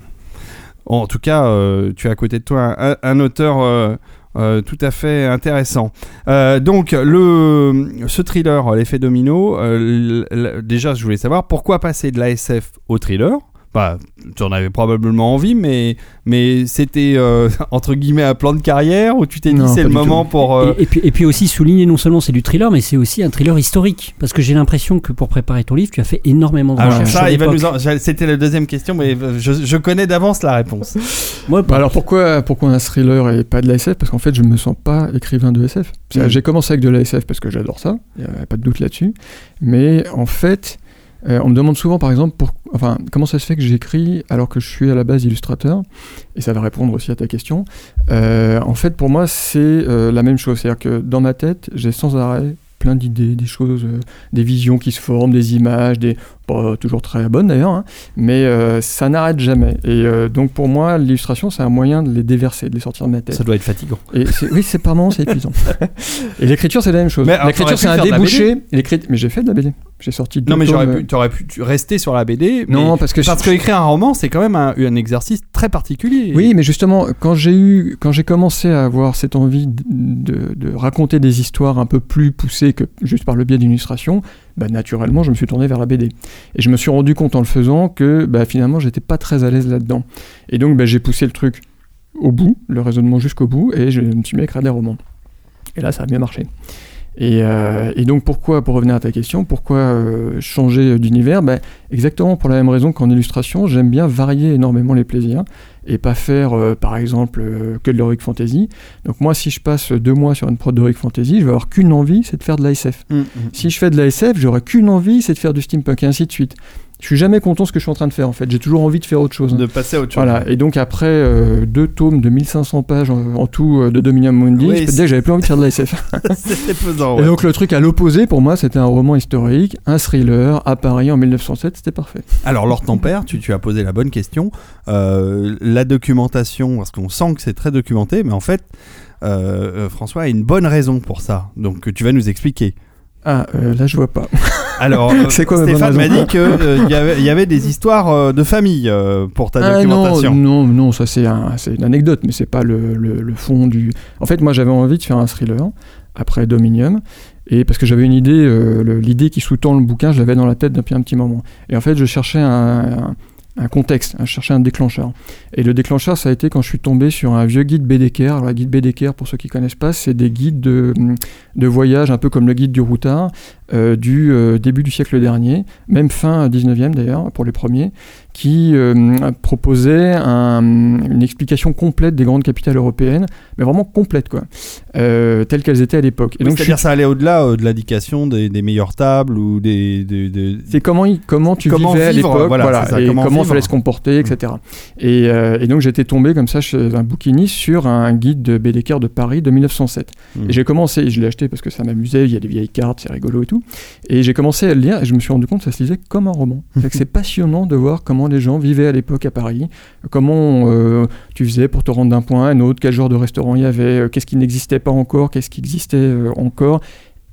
En tout cas, euh, tu as à côté de toi un, un auteur euh, tout à fait intéressant. Euh, donc, le, ce thriller, l'effet domino, euh, l- l- déjà, je voulais savoir pourquoi passer de la SF au thriller bah, tu en avais probablement envie, mais, mais c'était euh, <laughs> entre guillemets un plan de carrière où tu t'es dit c'est le moment pour. euh, Et, et puis, et puis aussi souligner non seulement c'est du thriller, mais c'est aussi un thriller historique. Parce que j'ai l'impression que pour préparer ton livre, tu as fait énormément de Alors recherches. en- c'était la deuxième question, mais je, je connais d'avance la réponse. <laughs> Moi, Bah alors pourquoi, pourquoi un thriller et pas de la SF Parce qu'en fait, je me sens pas écrivain de SF. Mm. J'ai commencé avec de la SF parce que j'adore ça, il n'y a pas de doute là-dessus. Mais en fait, euh, on me demande souvent, par exemple, pour, enfin, comment ça se fait que j'écris alors que je suis à la base illustrateur? Et ça va répondre aussi à ta question. Euh, en fait, pour moi, c'est euh, la même chose. C'est-à-dire que dans ma tête, j'ai sans arrêt plein d'idées, des choses, des visions qui se forment, des images, des pas toujours très bonnes d'ailleurs, hein, mais euh, ça n'arrête jamais. Et euh, donc pour moi, l'illustration, c'est un moyen de les déverser, de les sortir de ma tête. Ça doit être fatigant. Et oui, c'est par c'est épuisant. <laughs> et l'écriture, c'est la même chose. L'écriture, c'est un débouché. Mais j'ai fait de la BD. J'ai sorti deux Non, mais j'aurais pu, t'aurais pu rester sur la BD. mais- Non, parce que parce que écrire un roman, c'est quand même un, un exercice très particulier. Oui, mais justement, quand j'ai eu, quand j'ai commencé à avoir cette envie de, de- de raconter des histoires un peu plus poussées que juste par le biais d'une illustration, bah, naturellement, je me suis tourné vers la BD. Et je me suis rendu compte en le faisant que bah, finalement, j'étais pas très à l'aise là-dedans. Et donc, bah, j'ai poussé le truc au bout, le raisonnement jusqu'au bout, et je me suis mis à écrire des romans. Et là, ça a bien marché. Et, euh, et donc pourquoi, pour revenir à ta question, pourquoi euh, changer d'univers? Ben, Exactement pour la même raison qu'en illustration, j'aime bien varier énormément les plaisirs et pas faire euh, par exemple que de l'heroic fantasy. Donc moi si je passe deux mois sur une prod d'heroic fantasy, je vais avoir qu'une envie, c'est de faire de la SF. Mm, mm. Si je fais de la SF, j'aurai qu'une envie, c'est de faire du steampunk et ainsi de suite. Je suis jamais content de ce que je suis en train de faire en fait. J'ai toujours envie de faire autre chose. De passer à autre chose. Voilà, et donc après euh, deux tomes de 1500 pages en, en tout euh, de Dominion Mundi, Oui, je j'avais plus envie de faire de la SF. <laughs> C'était pesant. Et donc le truc à l'opposé, pour moi, c'était un roman historique, un thriller à Paris en 1907, c'était parfait. Alors, Lord ton père, tu, tu as posé la bonne question. Euh, la documentation, parce qu'on sent que c'est très documenté, mais en fait, François a une bonne raison pour ça. Donc, tu vas nous expliquer. Ah, euh, là je vois pas. <laughs> Alors, euh, <laughs> C'est quoi Stéphane m'a dit <laughs> qu'il y, avait- y avait des histoires euh, de famille euh, pour ta Ah, non, documentation. non, non, ça c'est un, c'est une anecdote, mais c'est pas le, le- le fond du. En fait, moi j'avais envie de faire un thriller après Dominium, et parce que j'avais une idée, euh, le- l'idée qui sous-tend le bouquin, je l'avais dans la tête depuis un petit moment. Et en fait, je cherchais un, un- un contexte, je cherchais un déclencheur. Et le déclencheur, ça a été quand je suis tombé sur un vieux guide Bédecker. Alors, le guide Bédecker, pour ceux qui connaissent pas, c'est des guides de, de voyage, un peu comme le guide du routard, euh, du euh, début du siècle dernier, même fin 19e d'ailleurs, pour les premiers, qui euh, proposait un- une explication complète des grandes capitales européennes, mais vraiment complète, quoi, euh, telles qu'elles étaient à l'époque. Et Oui, donc, je suis- C'est-à-dire, ça allait au-delà euh, de l'indication des, des meilleures tables ou des. des- des- C'est comment, il- comment tu Comment vivais à l'époque, voilà, voilà, c'est ça, et comment il fallait se comporter, etc. Et, et donc j'étais tombé comme ça chez un bouquiniste sur un guide de Bédecker de Paris de 1907. Mhm. Et j'ai commencé, je l'ai acheté parce que ça m'amusait, il y a des vieilles cartes, c'est rigolo et tout. Et j'ai commencé à le lire et je me suis rendu compte que ça se lisait comme un roman. <laughs> C'est-à-dire c'est passionnant de voir comment les gens vivaient à l'époque à Paris, comment euh, tu faisais pour te rendre d'un point à un autre, quel genre de restaurant il y avait, euh, qu'est-ce qui n'existait pas encore, qu'est-ce qui existait euh, encore?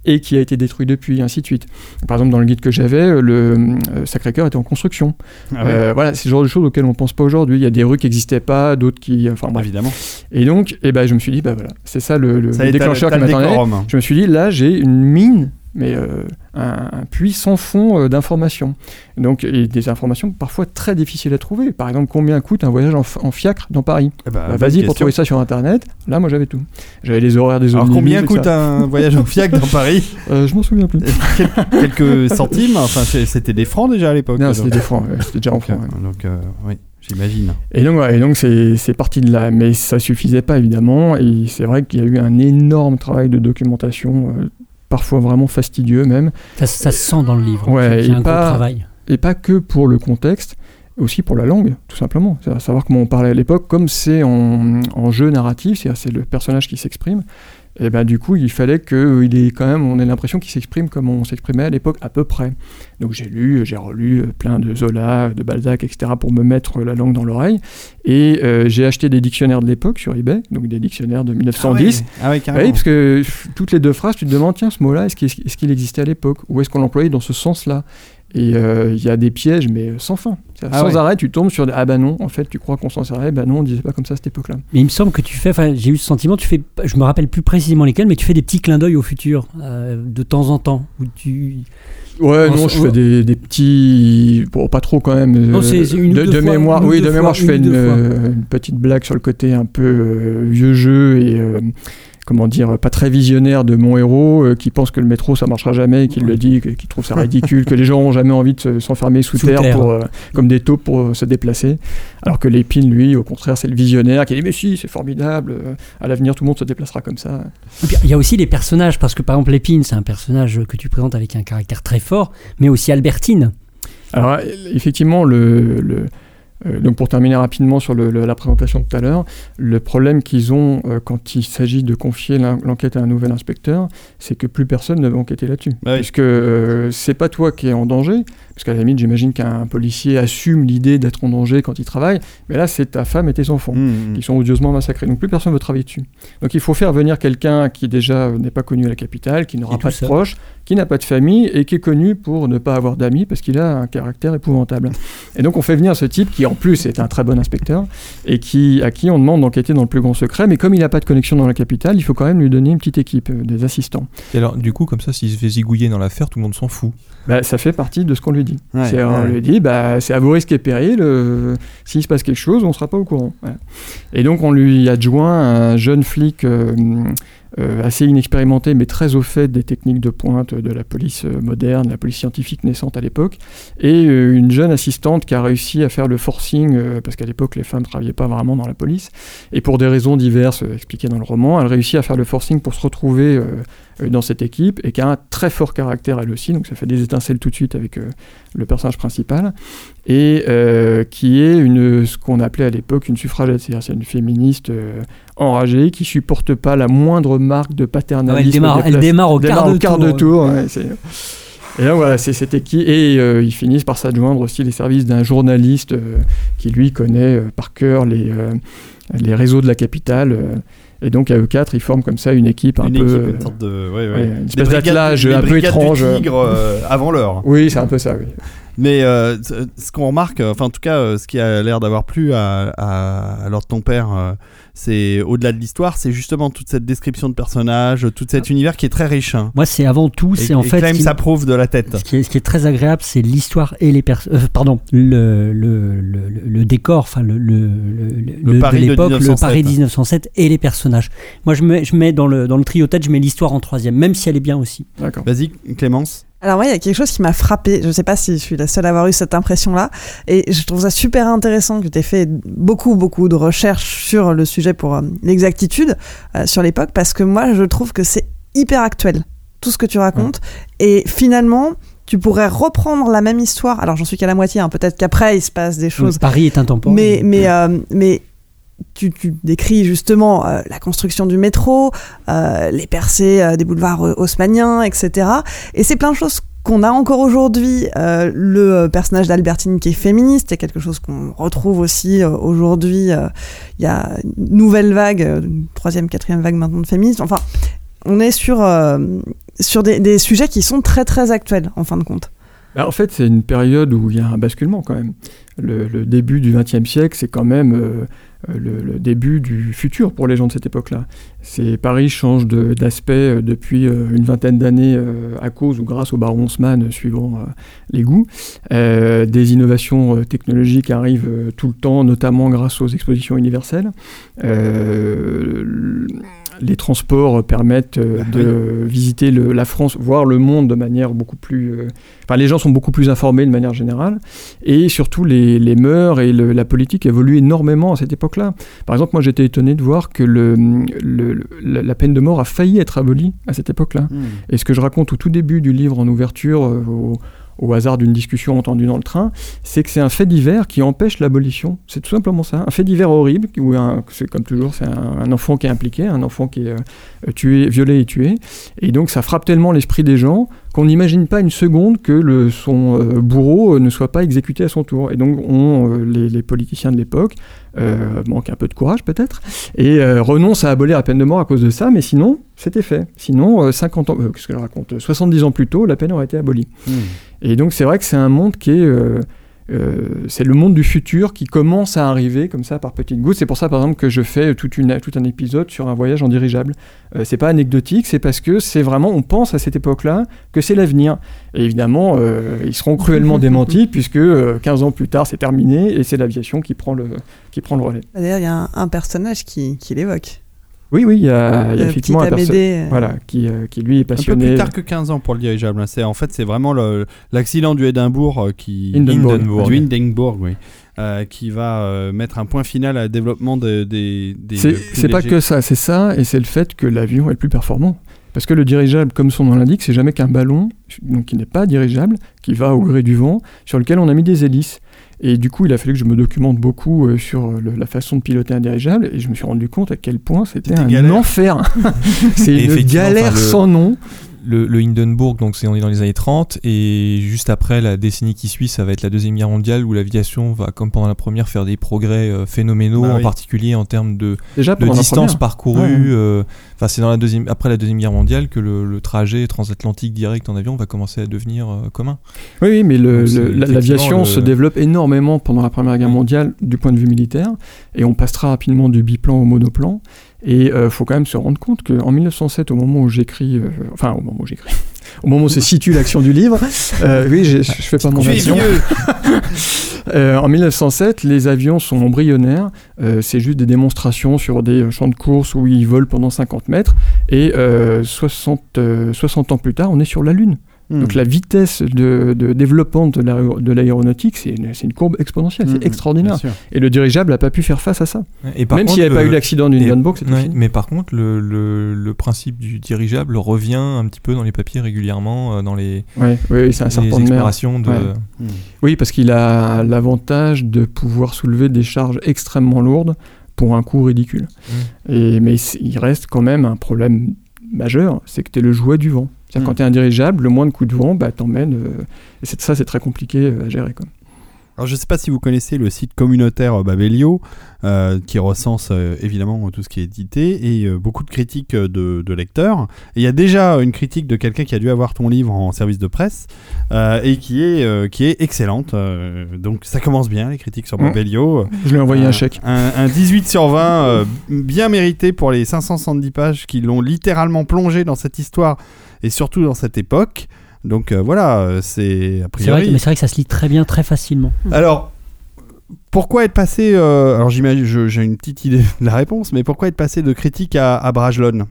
Et qui a été détruit depuis, et ainsi de suite. Par exemple, dans le guide que j'avais, le Sacré-Cœur était en construction. Ah ouais, Euh, voilà, c'est le genre de choses auxquelles on pense pas aujourd'hui. Il y a des rues qui n'existaient pas, d'autres qui... Enfin bref. évidemment. Et donc, eh ben, je me suis dit, bah voilà, c'est ça le, le- Ça le déclencheur qui m'attendait. Je me suis dit, là, j'ai une mine, mais euh, un, un puits sans fond euh, d'informations. Donc, et des informations parfois très difficiles à trouver. Par exemple, combien coûte un voyage en, en fiacre dans Paris Eh ben, Bah, Vas-y, pour trouver ça sur Internet. Là, moi, j'avais tout. J'avais les horaires des Alors, combien coûte un voyage en fiac dans Paris <laughs> Euh, Je m'en souviens plus. Quel- Quelques centimes Enfin, c'était des francs déjà à l'époque. Non, c'était des francs, ouais, c'était déjà en francs. euh, ouais. Donc, euh, oui, j'imagine. Et donc, ouais, et donc c'est, c'est parti de là. Mais ça suffisait pas, évidemment. Et c'est vrai qu'il y a eu un énorme travail de documentation, euh, parfois vraiment fastidieux même. Ça, ça se sent dans le livre. Ouais, C'est un pas- gros travail. Et pas que pour le contexte, aussi pour la langue, tout simplement. C'est à savoir comment on parlait à l'époque, comme c'est en, en jeu narratif, c'est-à-dire c'est le personnage qui s'exprime. Et ben du coup, il fallait qu'il ait quand même, on ait l'impression qu'il s'exprime comme on s'exprimait à l'époque à peu près. Donc j'ai lu, j'ai relu euh, plein de Zola, de Balzac, etc. pour me mettre la langue dans l'oreille. Et euh, j'ai acheté des dictionnaires de l'époque sur eBay, donc des dictionnaires de 1910. Ah ouais, carrément. Oui, parce que toutes les deux phrases, tu te demandes, tiens, ce mot-là, est-ce qu'il qu'il existait à l'époque? Ou est-ce qu'on l'employait dans ce sens-là? Et euh, il y a des pièges, mais sans fin. Ah sans ouais. arrêt, tu tombes sur des, ah bah non, en fait, tu crois qu'on s'en servait, bah non, on disait pas comme ça à cette époque-là. Mais il me semble que tu fais, enfin j'ai eu ce sentiment, tu fais, je me rappelle plus précisément lesquels, mais tu fais des petits clins d'œil au futur euh, de temps en temps. Où tu... Ouais, En non, je fais des, des petits. Bon, pas trop quand même. Non, c'est- une ou de, deux de fois, mémoire. une ou Oui, deux de fois, mémoire, je une fais une, euh, une petite blague sur le côté un peu euh, vieux jeu et. euh, Comment dire, pas très visionnaire de mon héros euh, qui pense que le métro ça marchera jamais, et qui le dit, qui trouve ça ridicule, que les gens ont jamais envie de se- s'enfermer sous, Sous terre, terre. Pour, euh, comme des taupes pour euh, se déplacer. Alors que Lépine, lui, au contraire, c'est le visionnaire qui dit Mais si, c'est formidable, à l'avenir tout le monde se déplacera comme ça. Il y a aussi les personnages, parce que par exemple Lépine, c'est un personnage que tu présentes avec un caractère très fort, mais aussi Albertine. Alors effectivement, le, le- donc pour terminer rapidement sur le- le- la présentation de tout à l'heure, le problème qu'ils ont euh, quand il s'agit de confier l'en- l'enquête à un nouvel inspecteur, c'est que plus personne ne veut enquêter là-dessus. Bah oui. Puisque euh, c'est pas toi qui es en danger, parce qu'à la limite j'imagine qu'un policier assume l'idée d'être en danger quand il travaille, mais là c'est ta femme et tes enfants Mmh, mmh. qui sont odieusement massacrés. Donc plus personne veut travailler dessus. Donc il faut faire venir quelqu'un qui déjà euh, n'est pas connu à la capitale, qui n'aura pas de proches, qui n'a pas de famille et qui est connu pour ne pas avoir d'amis parce qu'il a un caractère épouvantable. <laughs> Et donc on fait venir ce type qui en plus est un très bon inspecteur et qui, à qui on demande d'enquêter dans le plus grand secret, mais comme il n'a pas de connexion dans la capitale, il faut quand même lui donner une petite équipe, euh, des assistants. Et alors, du coup, comme ça, s'il se fait zigouiller dans l'affaire, tout le monde s'en fout. Bah, ça fait partie de ce qu'on lui dit. Ouais, C'est- on lui dit, bah, c'est à vos risques et périls, euh, s'il se passe quelque chose, on ne sera pas au courant. Voilà. Et donc on lui adjoint un jeune flic euh, assez inexpérimenté, mais très au fait des techniques de pointe de la police euh, moderne, la police scientifique naissante à l'époque, et euh, une jeune assistante qui a réussi à faire le forcing, euh, parce qu'à l'époque les femmes ne travaillaient pas vraiment dans la police, et pour des raisons diverses euh, expliquées dans le roman, elle réussit à faire le forcing pour se retrouver euh, euh, dans cette équipe et qui a un très fort caractère elle aussi, donc ça fait des étincelles tout de suite avec euh, le personnage principal, et euh, qui est une, ce qu'on appelait à l'époque une suffragette, c'est-à-dire c'est une féministe euh, enragée qui supporte pas la moindre marque de ouais, paternalisme. elle, démarre, elle démarre au démarre quart au de quart tour. de tour. ouais, c'est- et là, voilà, c'est cette équipe. Et euh, ils finissent par s'adjoindre aussi les services d'un journaliste euh, qui, lui, connaît euh, par cœur les, euh, les réseaux de la capitale. Et donc, à eux quatre, ils forment comme ça une équipe un une peu. équipe, une sorte de. Ouais, ouais. ouais, une espèce d'attelage un peu étrange. Tigre, euh, avant l'heure. Oui, c'est un peu ça, oui. Mais euh, ce qu'on remarque, euh, enfin en tout cas, euh, ce qui a l'air d'avoir plu à, à, à Lord ton père, c'est au-delà de l'histoire, c'est justement toute cette description de personnages, tout cet univers qui est très riche. hein. Moi, c'est avant tout, c'est en et fait. Clem ce qui- s'approuve de la tête. Ce qui, est, ce qui est très agréable, c'est l'histoire et les personnes. pardon, le, le, le, le décor, enfin le, le, le, Le Paris de l'époque, le 1907. Paris 1907 et les personnages. Moi, je mets, je mets dans le dans le trio tête, je mets l'histoire en troisième, même si elle est bien aussi. D'accord. Vas-y, Clémence. Alors moi, il y a quelque chose qui m'a frappé. Je sais pas si je suis la seule à avoir eu cette impression-là. Et je trouve ça super intéressant que tu aies fait beaucoup, beaucoup de recherches sur le sujet pour euh, l'exactitude euh, sur l'époque, parce que moi, je trouve que c'est hyper actuel, tout ce que tu racontes. Et finalement, tu pourrais reprendre la même histoire. Alors j'en suis qu'à la moitié, hein. peut-être qu'après, il se passe des choses. Paris est intemporel. Mais, mais, euh, mais tu, décris justement euh, la construction du métro, euh, les percées euh, des boulevards haussmanniens, etc. Et c'est plein de choses qu'on a encore aujourd'hui. Le personnage d'Albertine qui est féministe est quelque chose qu'on retrouve aussi aujourd'hui. Il y a une nouvelle vague, une troisième, quatrième vague maintenant de féminisme. Enfin, on est sur, sur des, sujets qui sont très très actuels en fin de compte. Bah, en fait, c'est une période où il y a un basculement quand même. Le, début du XXe siècle, c'est quand même le, le début du futur pour les gens de cette époque-là. Paris change d'aspect euh, depuis euh, une vingtaine d'années euh, à cause ou grâce au baron Haussmann, euh, suivant euh, les goûts. Euh, des innovations euh, technologiques arrivent euh, tout le temps, notamment grâce aux expositions universelles. Euh, les transports permettent euh, Bah de visiter le- la France, voir le monde de manière beaucoup plus... euh, Enfin, les gens sont beaucoup plus informés de manière générale. Et surtout, les, les mœurs et le- la politique évoluent énormément à cette époque-là. Par exemple, moi, j'étais étonné de voir que le, la peine de mort a failli être abolie à cette époque-là. Et ce que je raconte au tout début du livre en ouverture, euh, au, au hasard d'une discussion entendue dans le train, c'est que c'est un fait divers qui empêche l'abolition. C'est tout simplement ça. Un fait divers horrible, où c'est comme toujours, c'est un, un enfant qui est impliqué, un enfant qui est euh, tué, violé et tué. Et donc ça frappe tellement l'esprit des gens qu'on n'imagine pas une seconde que le, son euh, bourreau euh, ne soit pas exécuté à son tour. Et donc on, euh, les, les politiciens de l'époque manquent un peu de courage peut-être, et renoncent à abolir la peine de mort à cause de ça, mais sinon, c'était fait. Sinon, euh, 50 ans, qu'est-ce que je raconte 70 ans plus tôt, la peine aurait été abolie. Et donc c'est vrai que c'est un monde qui est... euh, euh, c'est le monde du futur qui commence à arriver comme ça par petites gouttes. C'est pour ça par exemple que je fais toute une, tout un épisode sur un voyage en dirigeable. Euh, c'est pas anecdotique, c'est parce que c'est vraiment, on pense à cette époque-là que c'est l'avenir. Et évidemment, euh, ils seront cruellement <laughs> démentis puisque euh, 15 ans plus tard c'est terminé et c'est l'aviation qui prend le, qui prend le relais. D'ailleurs, il y a un, un personnage qui, qui l'évoque. Oui, oui, il y a, il y a Le effectivement un perso- Amédée, euh. voilà, qui, euh, qui lui est Un peu passionné. plus tard que 15 ans pour le dirigeable. hein. C'est en fait c'est vraiment l'accident du Édimbourg euh, qui Hindenburg. Hindenburg. du Hindenburg, oui, euh, qui va euh, mettre un point final à développement de- des. des C'est pas que ça, c'est ça, et c'est le fait que l'avion est le plus performant. Parce que le dirigeable, comme son nom l'indique, c'est jamais qu'un ballon, donc qui n'est pas dirigeable, qui va au gré du vent, sur lequel on a mis des hélices. Et du coup, il a fallu que je me documente beaucoup euh, sur le- la façon de piloter un dirigeable, et je me suis rendu compte à quel point c'était un galère. enfer. <laughs> c'est une galère enfin, le- sans nom. Le, le Hindenburg, donc c'est on est dans les années 30 et juste après la décennie qui suit, ça va être la deuxième guerre mondiale où l'aviation va, comme pendant la première, faire des progrès euh, phénoménaux, Bah en particulier en termes de, Déjà de distance parcourue. Ouais. euh, c'est dans la deuxième, après la deuxième guerre mondiale que le, le trajet transatlantique direct en avion va commencer à devenir euh, commun. Oui, oui, mais l'aviation se développe énormément pendant la Première Guerre mondiale du point de vue militaire, et on passera rapidement du biplan au monoplan. Et il faut quand même se rendre compte qu'en 1907, au moment où j'écris, euh, enfin au moment où j'écris, <laughs> au moment où se situe l'action du livre, euh, oui, je fais pas mon action. <laughs> Euh, en 1907, les avions sont embryonnaires. Euh, c'est juste des démonstrations sur des euh, champs de course où ils volent pendant 50 mètres. Et euh, 60, euh, 60 ans plus tard, on est sur la Lune. Hmm. Donc la vitesse de, de développement de l'aéro- de l'aéronautique, c'est une, courbe exponentielle, c'est extraordinaire. bien sûr. Et le dirigeable n'a pas pu faire face à ça. Et par Même s'il n'y avait pas eu l'accident d'une Vanbox, c'était ouais, mais par contre, le, le, le principe du dirigeable revient un petit peu dans les papiers régulièrement, euh, dans les, Ouais, oui, c'est un les serpent de mer. explorations de. Ouais. Hmm. Oui, parce qu'il a l'avantage de pouvoir soulever des charges extrêmement lourdes pour un coût ridicule. Et, mais il reste quand même un problème majeur, c'est que tu es le jouet du vent. C'est-à-dire Mm. quand tu es un dirigeable, le moins de coups de vent, bah, t'emmènes. euh, et c'est- ça, c'est très compliqué euh, à gérer. Quoi. Alors, je ne sais pas si vous connaissez le site communautaire euh, Babelio, euh, qui recense euh, évidemment tout ce qui est édité et euh, beaucoup de critiques de, de lecteurs. Il y a déjà une critique de quelqu'un qui a dû avoir ton livre en service de presse et qui est, qui est excellente. Donc ça commence bien, les critiques sur Mm. Babelio. Je lui ai envoyé un chèque. Un, un 18 sur 20, euh, bien mérité pour les 570 pages qui l'ont littéralement plongé dans cette histoire et surtout dans cette époque. Donc euh, voilà, euh, c'est a C'est vrai, priori. que- mais c'est vrai que ça se lit très bien, très facilement. Alors, pourquoi être passé. euh, alors, j'imagine, j'ai une petite idée de la réponse, mais pourquoi être passé de critique à, à Brajlon?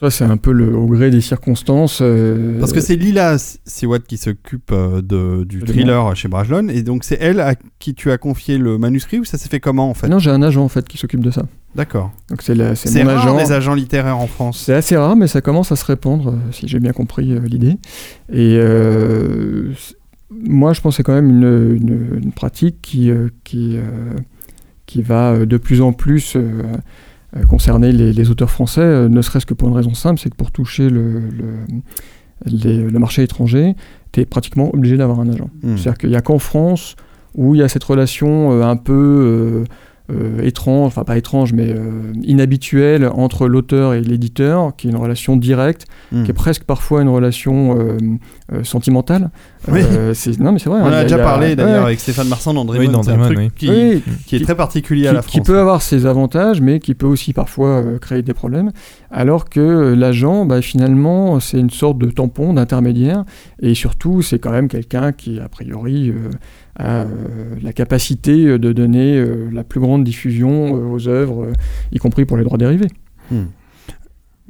Ça, c'est un peu le, au gré des circonstances. euh, Parce que c'est Lila Sewat qui s'occupe euh, de- du thriller chez Brajlon, et donc c'est elle à qui tu as confié le manuscrit, ou ça s'est fait comment en fait? Non, j'ai un agent en fait qui s'occupe de ça. D'accord. Donc c'est mon rare agent. les agents littéraires en France. C'est assez rare, mais ça commence à se répandre, euh, si j'ai bien compris euh, l'idée. Et euh, moi, je pense que c'est quand même une, une- une pratique qui, qui, qui va de plus en plus concerner les, les auteurs français, euh, ne serait-ce que pour une raison simple, c'est que pour toucher le, le, les- le marché étranger, tu es pratiquement obligé d'avoir un agent. Hmm. C'est-à-dire qu'il n'y a qu'en France où il y a cette relation euh, un peu euh, euh, étrange, enfin pas étrange, mais euh, inhabituelle entre l'auteur et l'éditeur, qui est une relation directe, Hmm. qui est presque parfois une relation euh, euh, sentimentale. Oui. Euh, c'est- non, mais c'est vrai. On hein, a déjà parlé d'ailleurs ouais, avec Stéphane Marsan dans Oui, Dreamon. dans c'est un truc oui. qui, oui, qui est qui- très particulier à qui, la qui France. peut avoir ses avantages, mais qui peut aussi parfois euh, créer des problèmes. Alors que euh, l'agent, bah, finalement, c'est une sorte de tampon, d'intermédiaire, et surtout, c'est quand même quelqu'un qui, a priori, euh, a euh, la capacité de donner euh, la plus grande diffusion euh, aux œuvres, euh, y compris pour les droits dérivés.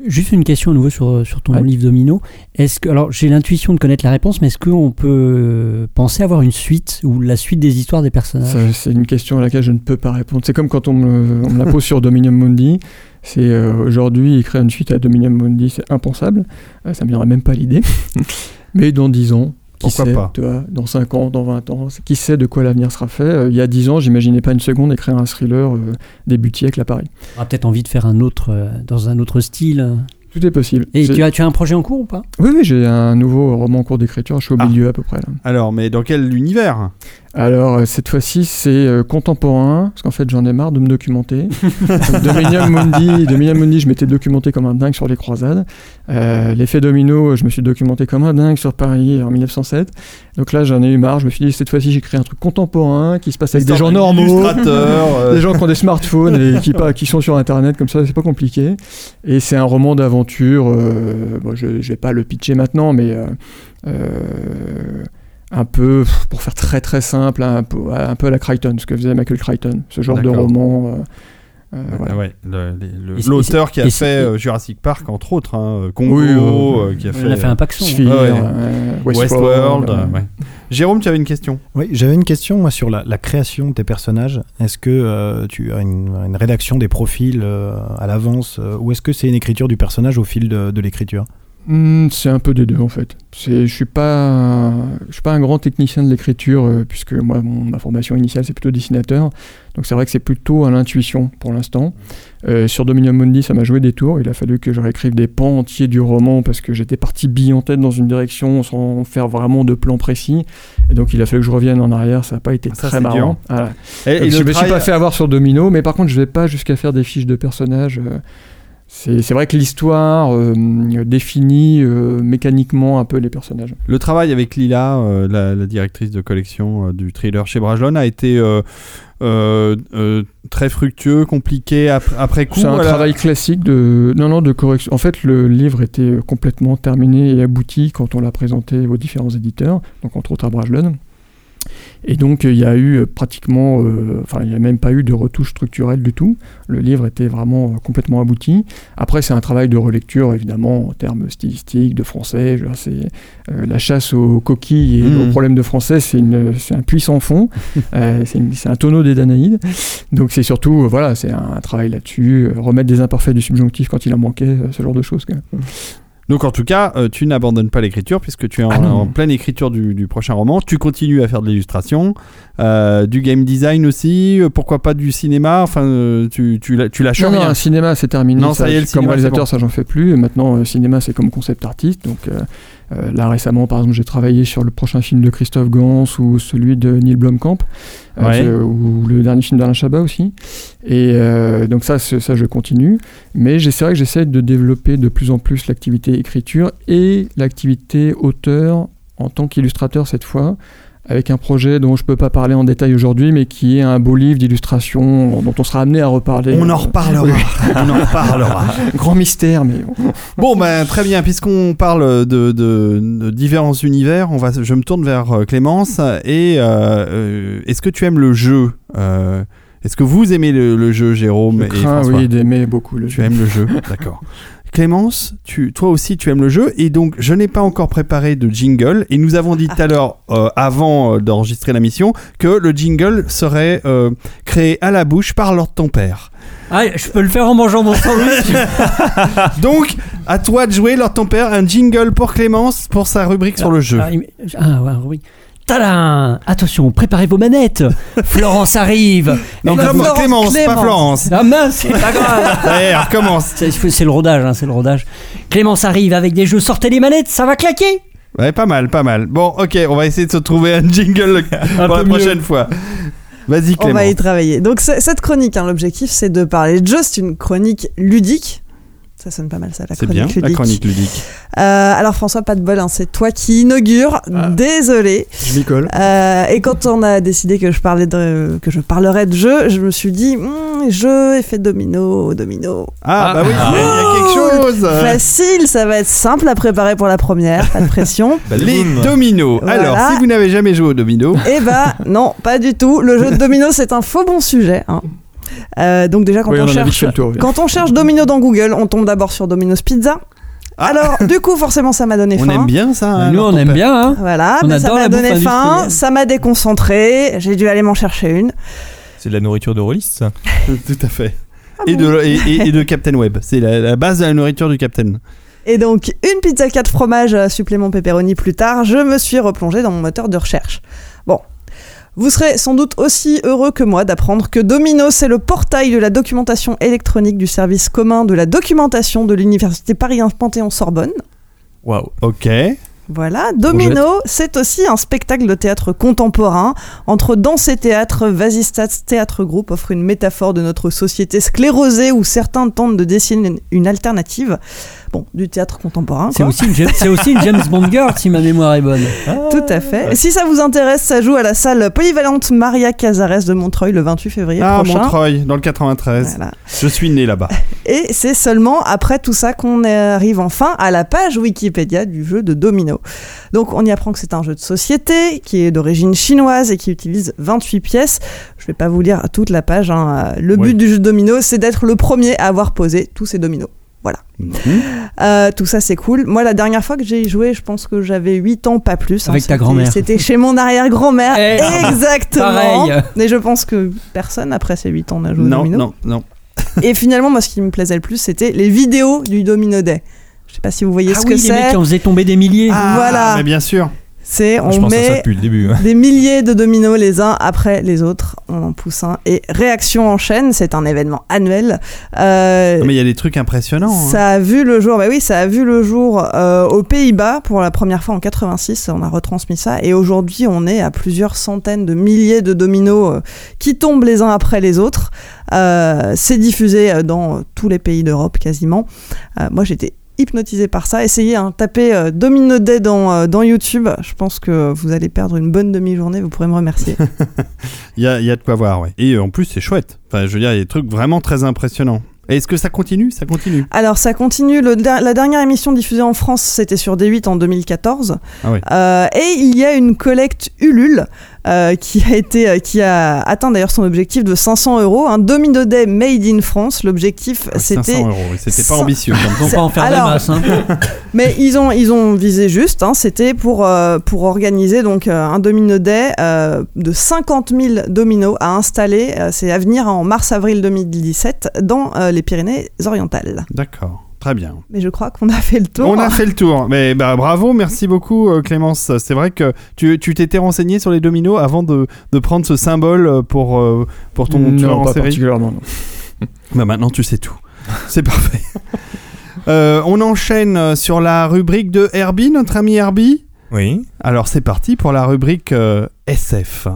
Juste une question à nouveau sur, sur ton Ouais. livre Domino. Est-ce que, alors j'ai l'intuition de connaître la réponse, mais est-ce qu'on peut penser avoir une suite ou la suite des histoires des personnages? C'est une question à laquelle je ne peux pas répondre. C'est comme quand on me, on me la pose sur Dominium Mundi. C'est euh, aujourd'hui écrire une suite à Dominium Mundi, c'est impensable. Euh, ça me viendrait même pas l'idée. <laughs> Mais dans 10 ans, qui Pourquoi sait, pas tu vois, dans 5 ans, dans 20 ans, qui sait de quoi l'avenir sera fait. Euh, il y a 10 ans, j'imaginais pas une seconde écrire un thriller euh, début de siècle à Paris. On aura peut-être envie de faire un autre euh, dans un autre style. Tout est possible. Et tu as, tu as un projet en cours ou pas? Oui, oui, j'ai un nouveau roman en cours d'écriture. Je suis au Ah. milieu à peu près là. Alors, mais dans quel univers? Alors, euh, cette fois-ci, c'est euh, contemporain, parce qu'en fait, j'en ai marre de me documenter. <laughs> Dominium Mundi, Dominium Mundi, je m'étais documenté comme un dingue sur les croisades. Euh, L'effet domino, je me suis documenté comme un dingue sur Paris en 1907. Donc là, j'en ai eu marre. Je me suis dit, cette fois-ci, j'écris un truc contemporain qui se passe avec des gens normaux. Euh, <laughs> Des gens qui ont des smartphones et qui, pas, qui sont sur Internet, comme ça, c'est pas compliqué. Et c'est un roman d'aventure. bon, je, je vais pas le pitcher maintenant, mais un peu, pour faire très très simple, un peu, un peu à la Crichton, ce que faisait Michael Crichton, ce genre de D'accord. roman. euh, euh, voilà. Ah ouais, le- les- le- Et c'est- l'auteur qui a fait euh, Jurassic Park, entre autres, hein, euh, Congo, Oui, oui. euh, qui a fait, On a fait un Paxson. Sphere, Ah ouais. euh, Westworld. euh, ouais. Jérôme, tu avais une question Oui, j'avais une question moi, sur la, la création de tes personnages. Est-ce que euh, tu as une, une rédaction des profils euh, à l'avance euh, ou est-ce que c'est une écriture du personnage au fil de, de l'écriture? Hmm, c'est un peu des deux en fait. Je suis pas, je suis pas un grand technicien de l'écriture euh, puisque moi mon- ma formation initiale c'est plutôt dessinateur. Donc c'est vrai que c'est plutôt à l'intuition pour l'instant. Euh, sur Dominion Mundi ça m'a joué des tours. Il a fallu que je réécrive des pans entiers du roman parce que j'étais parti bille en tête dans une direction sans faire vraiment de plan précis. Et donc il a fallu que je revienne en arrière. Ça n'a pas été Ça, très marrant. Voilà. Et, Donc, je me suis pas fait avoir sur Domino, mais par contre, je vais pas jusqu'à faire des fiches de personnages. euh, C'est vrai que l'histoire euh, définit euh, mécaniquement un peu les personnages. Le travail avec Lila, euh, la, la directrice de collection du thriller chez Brajlon, a été très fructueux, compliqué ap- après coup. C'est un travail classique de non non de correction. En fait, le livre était complètement terminé et abouti quand on l'a présenté aux différents éditeurs, donc entre autres à Brajlon. Et donc, il y a eu pratiquement, euh, enfin, il n'y a même pas eu de retouche structurelle du tout. Le livre était vraiment euh, complètement abouti. Après, c'est un travail de relecture, évidemment, en termes stylistiques, de français. Je euh, la chasse aux coquilles et Mhm. aux problèmes de français, c'est une- c'est un puissant fond. <laughs> Euh, c'est un tonneau des Danaïdes. Donc, c'est surtout, euh, voilà, c'est un travail là-dessus. euh, remettre des imparfaits du subjonctif quand il en manquait, euh, ce genre de choses. quoi. Donc en tout cas, euh, tu n'abandonnes pas l'écriture puisque tu es en, Ah en pleine écriture du, du prochain roman. Tu continues à faire de l'illustration, euh, du game design aussi. euh, pourquoi pas du cinéma Enfin, tu, tu, la- tu lâches Non, non, rien. un cinéma, c'est terminé. Non, ça y est, le comme cinéma, réalisateur, ça, j'en fais plus. Et maintenant, euh, cinéma, c'est comme concept artiste. Donc euh, là, récemment, par exemple, j'ai travaillé sur le prochain film de Christophe Gans ou celui de Neil Blomkamp, euh, Ouais. ou le dernier film d'Alain Chabat aussi. Et euh, donc ça, ça, je continue. Mais c'est vrai que j'essaie de développer de plus en plus l'activité écriture et l'activité auteur en tant qu'illustrateur cette fois avec un projet dont je peux pas parler en détail aujourd'hui, mais qui est un beau livre d'illustration dont on sera amené à reparler. On en reparlera. <laughs> On en reparlera. <laughs> Grand mystère, mais bon. Bon, ben très bien. Puisqu'on parle de, de- de différents univers, on va, je me tourne vers euh, Clémence. Et euh, euh, est-ce que tu aimes le jeu Euh, Est-ce que vous aimez le, le jeu, Jérôme je et crains, François oui, d'aimer beaucoup le Tu jeu. aimes le jeu, <laughs> d'accord. Clémence, tu, toi aussi tu aimes le jeu et donc je n'ai pas encore préparé de jingle et nous avons dit tout à l'heure euh, avant euh, d'enregistrer la mission que le jingle serait euh, créé à la bouche par Lord ton père. Ah, je peux le faire en mangeant mon sandwich. <laughs> Donc à toi de jouer Lord ton père un jingle pour Clémence pour sa rubrique sur le jeu. Ah, ah, ouais, oui. Tadam Attention, préparez vos manettes. <laughs> Florence arrive. Non, Clémence, vous- Clémence, pas. Florence. Ah mince, c'est pas grave. <laughs> Allez, recommence. C'est c'est le rodage, hein, c'est le rodage. Clémence arrive avec des jeux, sortez les manettes, ça va claquer. Ouais, pas mal, pas mal. Bon, ok, on va essayer de se trouver un jingle <laughs> pour la peu mieux. prochaine fois. Vas-y On Clémence. va y travailler. Donc c- cette chronique, hein, l'objectif c'est de parler de jeu, c'est une chronique ludique. Ça sonne pas mal ça, la C'est chronique bien, ludique. la chronique ludique. Euh, alors François, pas de bol, hein, c'est toi qui inaugure. Ah. Désolé. Je m'y colle. Euh, et quand on a décidé que je, parlais de, que je parlerais de jeu, je me suis dit, Hum, jeu, effet domino, domino. Ah, Ah. bah oui, il y a- il y a quelque chose. Facile, ça va être simple à préparer pour la première, pas de pression. <laughs> Les dominos. Voilà. Alors, si vous n'avez jamais joué aux dominos, Eh bah non, pas du tout. Le jeu de domino, c'est un faux bon sujet. hein. Euh, donc déjà quand Oui, on, on cherche, tour. oui. quand on cherche domino dans Google, on tombe d'abord sur Domino's Pizza. Ah. Alors du coup, forcément, ça m'a donné on faim. aime bien ça. hein, Nous, on aime bien, hein. Voilà, On mais ça m'a donné faim, ça m'a déconcentré, j'ai dû aller m'en chercher une. C'est de la nourriture de rôliste, ça. <laughs> Tout à fait. et, de, et, de Captain Web. C'est la, la base de la nourriture du Captain. Et donc, une pizza 4 fromages, euh, supplément pepperoni plus tard, je me suis replongé dans mon moteur de recherche. Bon. Vous serez sans doute aussi heureux que moi d'apprendre que Domino, c'est le portail de la documentation électronique du service commun de la documentation de l'université Paris 1 Panthéon-Sorbonne. Waouh. Ok. Voilà, Domino, c'est aussi un spectacle de théâtre contemporain. Entre danse et théâtre, Vasistats Théâtre Group offre une métaphore de notre société sclérosée où certains tentent de dessiner une alternative. Bon, du théâtre contemporain. C'est aussi, une James- c'est aussi une James Bond girl, si ma mémoire est bonne. Tout à fait. Et si ça vous intéresse, ça joue à la salle polyvalente Maria Casares de Montreuil le 28 février Ah, prochain. Montreuil, dans le 93. Voilà. Je suis né là-bas. <laughs> Et c'est seulement après tout ça qu'on arrive enfin à la page Wikipédia du jeu de domino. Donc on y apprend que c'est un jeu de société qui est d'origine chinoise et qui utilise 28 pièces. Je vais pas vous lire toute la page. hein. Le Oui. but du jeu de domino, c'est d'être le premier à avoir posé tous ces dominos. Mhm. Euh, tout ça c'est cool. Moi la dernière fois que j'ai joué, je pense que j'avais 8 ans, pas plus. hein. Avec ta C'était- grand-mère. C'était chez mon arrière-grand-mère. Eh, Exactement. pareil. Mais je pense que personne après ces 8 ans n'a joué au Non, domino. non, non. Et finalement, moi ce qui me plaisait le plus, c'était les vidéos du Domino Day. Je sais pas si vous voyez Ah ce oui, que les mecs c'est. qui en faisaient tomber des milliers. Ah, Voilà. Mais bien sûr. C'est je on met depuis le début. hein. des milliers de dominos les uns après les autres. On en pousse un. Et réaction en chaîne, c'est un événement annuel. Euh, mais il y a des trucs impressionnants. hein. Ça a vu le jour, bah oui, ça a vu le jour euh, aux Pays-Bas pour la première fois en 86. On a retransmis ça et aujourd'hui, on est à plusieurs centaines de milliers de dominos euh, qui tombent les uns après les autres. C'est diffusé dans tous les pays d'Europe quasiment. Moi, j'étais hypnotisé par ça. Essayez, hein, tapez euh, Domino Day dans, euh, dans YouTube. Je pense que vous allez perdre une bonne demi-journée. Vous pourrez me remercier. <laughs> Il y a, y a de quoi voir, ouais. Et euh, en plus, c'est chouette. Enfin, je veux dire, il y a des trucs vraiment très impressionnants. Est-ce que ça continue? Ça continue. Alors ça continue. Le la dernière émission diffusée en France, c'était sur D8 en 2014. Ah oui. Euh, et il y a une collecte Ulule euh, qui a été, euh, qui a atteint d'ailleurs son objectif de 500 euros. Un domino day made in France. L'objectif, Ah, 500 c'était. euros, oui, c'était pas cent- ambitieux. Ils <laughs> pas en faire Alors- des masses. hein. <laughs> Mais ils ont, ils ont visé juste. hein, c'était pour, euh, pour organiser donc un domino day euh, de 50 000 dominos à installer. euh, C'est à venir en mars-avril 2017 dans euh, les Pyrénées-Orientales. D'accord, très bien. Mais je crois qu'on a fait le tour. On a fait le tour. Mais bah, bravo, merci beaucoup euh, Clémence. C'est vrai que tu tu t'étais renseigné sur les dominos avant de, de prendre ce symbole pour, euh, pour ton tueur non, en pas série. particulièrement. non. <laughs> Bah maintenant tu sais tout. <laughs> C'est parfait. <laughs> Euh, on enchaîne sur la rubrique de Herbie, notre ami Herbie. Oui. Alors c'est parti pour la rubrique euh, SF.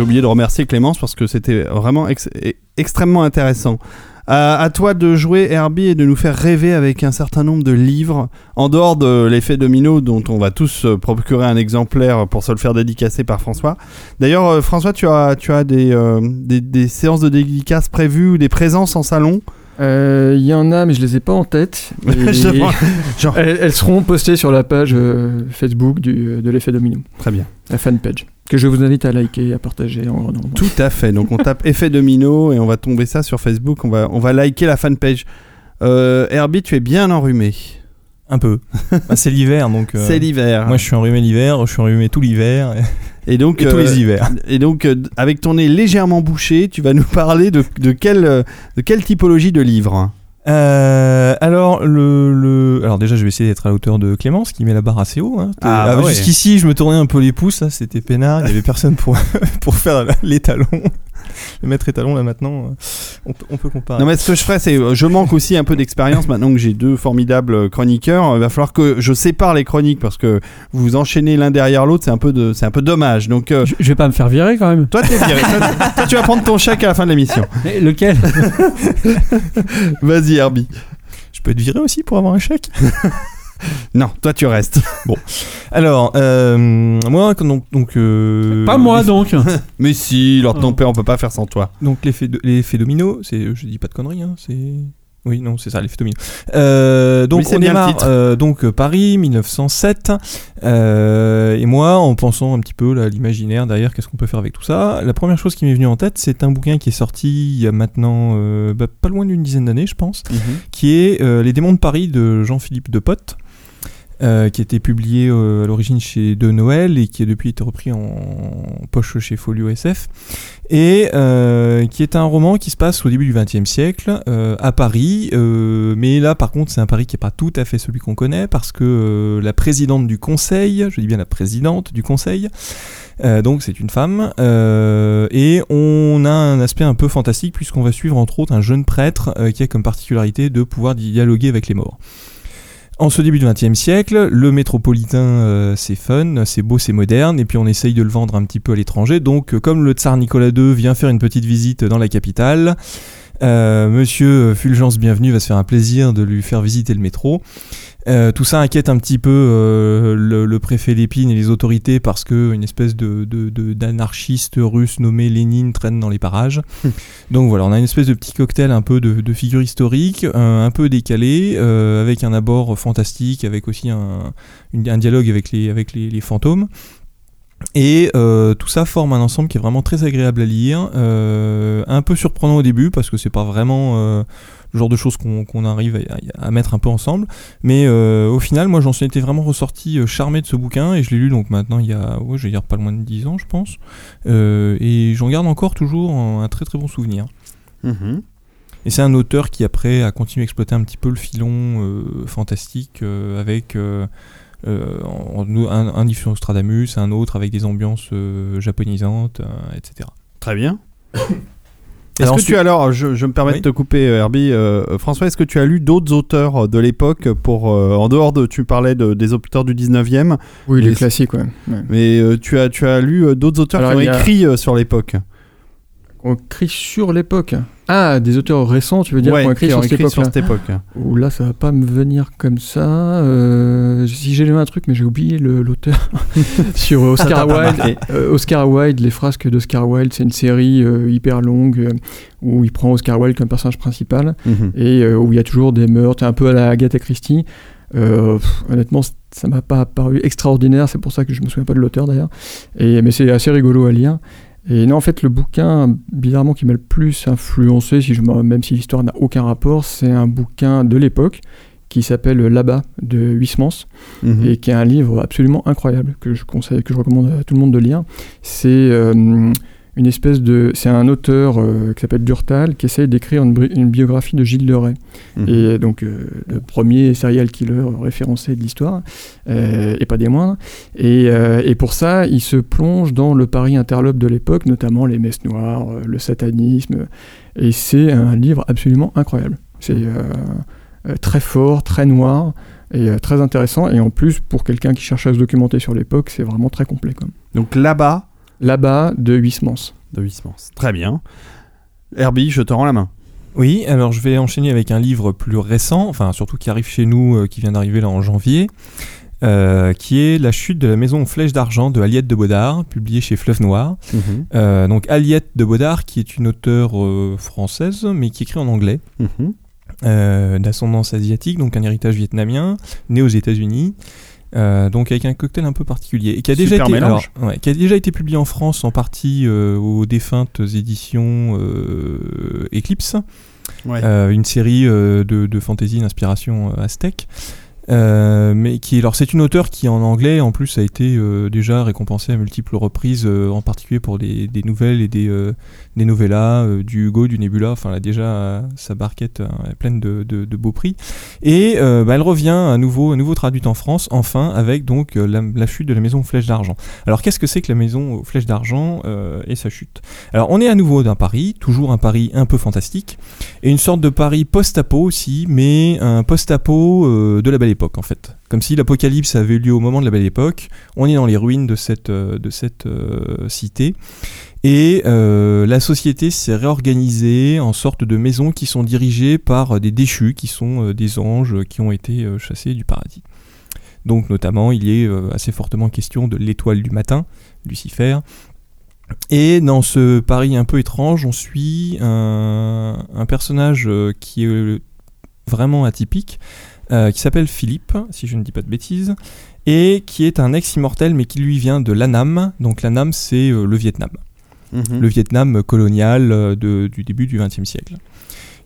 J'ai oublié de remercier Clémence parce que c'était vraiment ex- e- extrêmement intéressant. Euh, à toi de jouer Herbie et de nous faire rêver avec un certain nombre de livres, en dehors de l'effet domino dont on va tous euh, procurer un exemplaire pour se le faire dédicacer par François. D'ailleurs, euh, François, tu as, tu as des, euh, des, des séances de dédicaces prévues ou des présences en salon? Il y en a, mais je les ai pas en tête. <laughs> <laughs> Genre- elles, elles seront postées sur la page Facebook du, de l'effet domino, Très bien. la fanpage, que je vous invite à liker et à partager en grand nombre. Tout à fait. Donc on tape effet domino et on va tomber ça sur Facebook. On va, on va liker la fanpage. Euh, Herbie, tu es bien enrhumé. Un peu. Bah, c'est l'hiver, donc. euh, C'est l'hiver. Moi, je suis enrhumé l'hiver, je suis enrhumé tout l'hiver et, Et donc, et tous euh, les hivers. Et donc, euh, avec ton nez légèrement bouché, tu vas nous parler de, de, quelle, euh, de quelle typologie de livre? Euh, alors, le, le- alors déjà, je vais essayer d'être à la hauteur de Clémence qui met la barre assez haut. hein. Ah, bah ouais. Jusqu'ici, je me tournais un peu les pouces, là, c'était peinard. Il y avait personne pour <laughs> pour faire les talons, le <laughs> maître étalon. Là maintenant, euh, on, peut- on peut comparer. Non, mais ce que je ferais, c'est. euh, Je manque aussi un peu d'expérience maintenant que j'ai deux formidables euh, chroniqueurs. Il va falloir que je sépare les chroniques parce que vous enchaînez l'un derrière l'autre, c'est un, peu de- c'est un peu dommage. Donc, euh, Je, je vais pas me faire virer quand même. toi, t'es viré. toi, toi, tu vas prendre ton chèque à la fin de l'émission. Mais lequel? <laughs> Vas-y, Herbie. je peux être viré aussi pour avoir un chèque? Non, toi, tu restes. <laughs> Alors, euh, moi, donc, donc euh, Pas moi donc. <laughs> Mais si, Lord ton père, on peut pas faire sans toi. Donc l'effet domino, c'est je dis pas de conneries, hein, c'est oui non c'est ça l'effet domino. Euh, donc on démarre euh, donc Paris 1907 euh, et moi en pensant un petit peu là, à l'imaginaire derrière qu'est-ce qu'on peut faire avec tout ça. La première chose qui m'est venue en tête c'est un bouquin qui est sorti il y a maintenant bah, pas loin d'une dizaine d'années je pense, qui est Les démons de Paris de Jean-Philippe Depotte. Euh, qui été publié euh, à l'origine chez De Noël et qui a depuis été repris en poche chez Folio SF et euh, qui est un roman qui se passe au début du XXe siècle euh, à Paris, euh, mais là par contre c'est un Paris qui n'est pas tout à fait celui qu'on connaît parce que euh, la présidente du conseil, je dis bien la présidente du conseil, donc c'est une femme, et on a un aspect un peu fantastique puisqu'on va suivre entre autres un jeune prêtre qui a comme particularité de pouvoir dialoguer avec les morts. En ce début du XXe siècle, le métropolitain, euh, c'est fun, c'est beau, c'est moderne, et puis on essaye de le vendre un petit peu à l'étranger. Donc, euh, comme le tsar Nicolas II vient faire une petite visite dans la capitale, euh, Monsieur Fulgence Bienvenu va se faire un plaisir de lui faire visiter le métro. Euh, tout ça inquiète un petit peu euh, le, le préfet Lépine et les autorités parce que une espèce de, d'anarchiste russe nommé Lénine traîne dans les parages. <laughs> Donc voilà, on a une espèce de petit cocktail un peu de, de figure historique, un, un peu décalé, euh, avec un abord fantastique, avec aussi un, une- un dialogue avec les, avec les, les fantômes. Et euh, tout ça forme un ensemble qui est vraiment très agréable à lire, euh, un peu surprenant au début parce que c'est pas vraiment euh, le genre de choses qu'on arrive à, à mettre un peu ensemble, mais au final, moi j'en suis été vraiment ressorti charmé de ce bouquin et je l'ai lu donc maintenant il y a, ouais, je vais dire pas loin de 10 ans je pense, et j'en garde encore toujours un, un très très bon souvenir. Mhm. Et c'est un auteur qui après a continué à exploiter un petit peu le filon fantastique avec en- un, un Nostradamus, un autre avec des ambiances euh, japonisantes, euh, etc. Très bien. <coughs> Est-ce Alors que ensuite- tu as alors, je, je me permets Oui. de te couper, euh, Herbie. euh, François, est-ce que tu as lu d'autres auteurs euh, de l'époque pour, euh, en dehors de, tu parlais de, des auteurs du 19e, Oui, les classiques, ouais. ouais. mais euh, tu, as, tu as lu euh, d'autres auteurs Alors, qui ont a- écrit euh, sur l'époque? Ont écrit sur l'époque. Ah, des auteurs récents, tu veux dire, Ouais, qui ont écrit sur cette écrit sur cette époque. Ouh, là, ça va pas me venir comme ça. Euh, si j'ai lu un truc, mais j'ai oublié le- l'auteur. <laughs> Sur Oscar t'a pas Wilde. Euh, Oscar Wilde, les frasques d'Oscar Wilde, c'est une série euh, hyper longue euh, où il prend Oscar Wilde comme personnage principal Mhm. et euh, où il y a toujours des meurtres, un peu à la Agatha Christie. Euh, pff, honnêtement, ça m'a pas paru extraordinaire, c'est pour ça que je me souviens pas de l'auteur d'ailleurs. Et mais c'est assez rigolo à lire. Et non, en fait, le bouquin, bizarrement, qui m'a le plus influencé, si je, me- même si l'histoire n'a aucun rapport, c'est un bouquin de l'époque qui s'appelle Là-bas de Huysmans Mhm. et qui est un livre absolument incroyable que je conseille, que je recommande à tout le monde de lire. C'est euh, une espèce de, c'est un auteur euh, qui s'appelle Durtal qui essaye d'écrire une, biographie de Gilles de Rais. Mhm. Et donc euh, le premier serial killer référencé de l'histoire, euh, et pas des moindres. Et, et pour ça, il se plonge dans le Paris interlope de l'époque, notamment les messes noires, le satanisme. Et c'est un livre absolument incroyable. C'est très fort, très noir et très intéressant. Et en plus, pour quelqu'un qui cherche à se documenter sur l'époque, c'est vraiment très complet. Quoi. Donc là-bas, Là-bas, de Huysmans. de Huysmans. Très bien. Herbie, je te rends la main. Oui, alors je vais enchaîner avec un livre plus récent, enfin surtout qui arrive chez nous, euh, qui vient d'arriver là en janvier, euh, qui est La chute de la maison aux flèches d'argent de Aliette de Baudard, publié chez Fleuve Noir. Euh, donc Aliette de Baudard, qui est une auteure euh, française, mais qui écrit en anglais, Mhm. euh, d'ascendance asiatique, donc un héritage vietnamien, né aux États-Unis. Euh, donc avec un cocktail un peu particulier et qui a déjà été mélange. alors, ouais, qui a déjà été publié en France en partie euh, aux défuntes éditions euh, Eclipse Ouais. une série de, de fantasy d'inspiration aztèque. Euh, mais qui alors c'est une auteure qui en anglais en plus a été euh, déjà récompensée à multiples reprises euh, en particulier pour des, des nouvelles et des, euh, des novellas euh, du Hugo du Nebula. Enfin elle a déjà sa barquette est pleine de, de, de beaux prix. Et bah, elle revient à nouveau à nouveau traduite en France enfin avec donc la, la chute de la maison aux flèches d'argent. Alors qu'est-ce que c'est que la maison aux flèches d'argent et sa chute? Alors on est à nouveau d'un Paris toujours un Paris un peu fantastique et une sorte de Paris post-apo aussi, mais un post-apo de la belle époque en fait. Comme si l'apocalypse avait eu lieu au moment de la belle époque. On est dans les ruines de cette, euh, de cette euh, cité. Et euh, la société s'est réorganisée en sorte de maisons qui sont dirigées par des déchus, qui sont des anges qui ont été chassés du paradis. Donc notamment, il est assez fortement question de l'étoile du matin, Lucifer, et dans ce Paris un peu étrange, on suit un, un personnage qui est vraiment atypique, euh, qui s'appelle Philippe, si je ne dis pas de bêtises, et qui est un ex-immortel, mais qui lui vient de l'Annam. Donc l'Annam, c'est euh, le Vietnam, Mhm. le Vietnam colonial euh, de- du début du XXe siècle.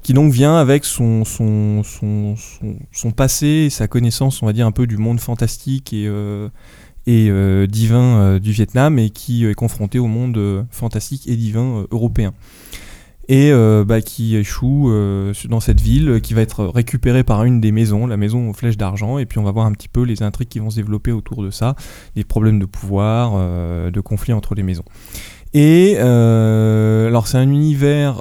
Qui donc vient avec son, son, son, son, son passé et sa connaissance, on va dire, un peu du monde fantastique et, euh, et divin du Vietnam et qui est confronté au monde fantastique et divin européen. Et euh, bah, qui échoue euh, dans cette ville, qui va être récupérée par une des maisons, la maison aux flèches d'argent, et puis on va voir un petit peu les intrigues qui vont se développer autour de ça, des problèmes de pouvoir, euh, de conflits entre les maisons. Et alors c'est un univers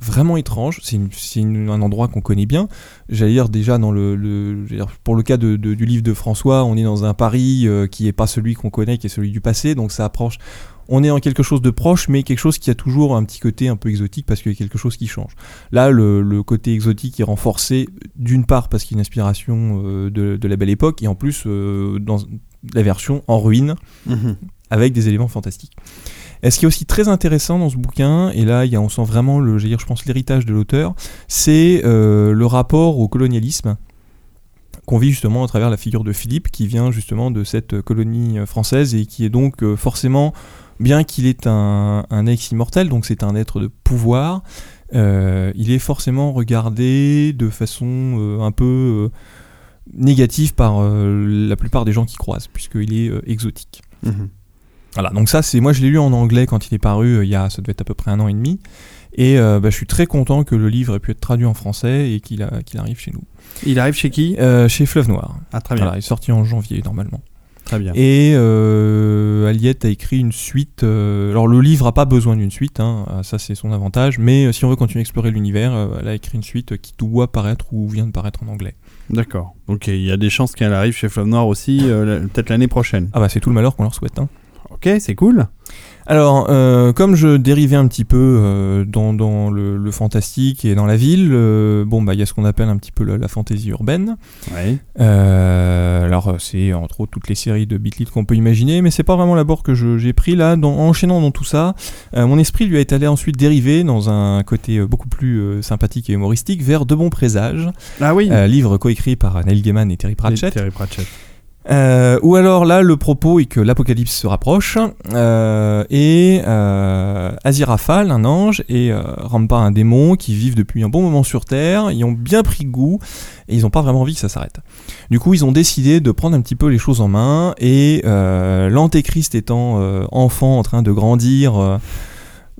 vraiment étrange, c'est un endroit qu'on connaît bien. J'allais dire déjà dans le, pour le cas du livre de François, on est dans un Paris qui est pas celui qu'on connaît, qui est celui du passé, donc ça approche. On est en quelque chose de proche, mais quelque chose qui a toujours un petit côté un peu exotique parce qu'il y a quelque chose qui change. Là, le, le côté exotique est renforcé d'une part parce qu'il y a une inspiration euh, de, de la belle époque et en plus euh, dans la version en ruine Mhm. avec des éléments fantastiques. Et ce qui est aussi très intéressant dans ce bouquin, et là il y a, on sent vraiment le, j'allais dire, je pense l'héritage de l'auteur, c'est euh, le rapport au colonialisme qu'on vit justement à travers la figure de Philippe, qui vient justement de cette colonie française et qui est donc forcément, bien qu'il est un, un ex-immortel, donc c'est un être de pouvoir, euh, il est forcément regardé de façon euh, un peu euh, négative par la plupart des gens qui croisent, puisqu'il est exotique. Mhm. Voilà, donc ça, c'est moi je l'ai lu en anglais quand il est paru, il y a, ça devait être à peu près un an et demi. Et euh, bah, je suis très content que le livre ait pu être traduit en français et qu'il arrive chez nous. Il arrive chez qui? Euh, chez Fleuve Noir. Ah, très bien. Voilà, il est sorti en janvier normalement. Très bien. Et euh, Aliette a écrit une suite. euh, alors le livre a pas besoin d'une suite, hein, euh, ça c'est son avantage. Mais euh, si on veut continuer à explorer l'univers, euh, elle a écrit une suite qui doit paraître ou vient de paraître en anglais. D'accord. Ok, il y a des chances qu'elle arrive chez Flamme Noir aussi, peut-être l'année prochaine. Ah bah c'est tout le malheur qu'on leur souhaite. Hein. Ok, c'est cool. Alors, euh, comme je dérivais un petit peu euh, dans, dans le, le fantastique et dans la ville, euh, bon, bah, il y a ce qu'on appelle un petit peu la, la fantaisie urbaine. Ouais. Alors, c'est entre autres toutes les séries de Beatles qu'on peut imaginer, mais c'est pas vraiment l'abord que j'ai pris là. Dans, en enchaînant dans tout ça, mon esprit lui est allé ensuite dériver dans un côté beaucoup plus sympathique et humoristique vers De bons présages, Ah oui. livre coécrit par Neil Gaiman et Terry Pratchett. Terry Pratchett. Euh, ou alors là, le propos est que l'apocalypse se rapproche euh, et euh, Aziraphale, un ange, et Rampa, un démon, qui vivent depuis un bon moment sur Terre, ils ont bien pris goût et ils n'ont pas vraiment envie que ça s'arrête. Du coup, ils ont décidé de prendre un petit peu les choses en main et l'antéchrist étant enfant en train de grandir.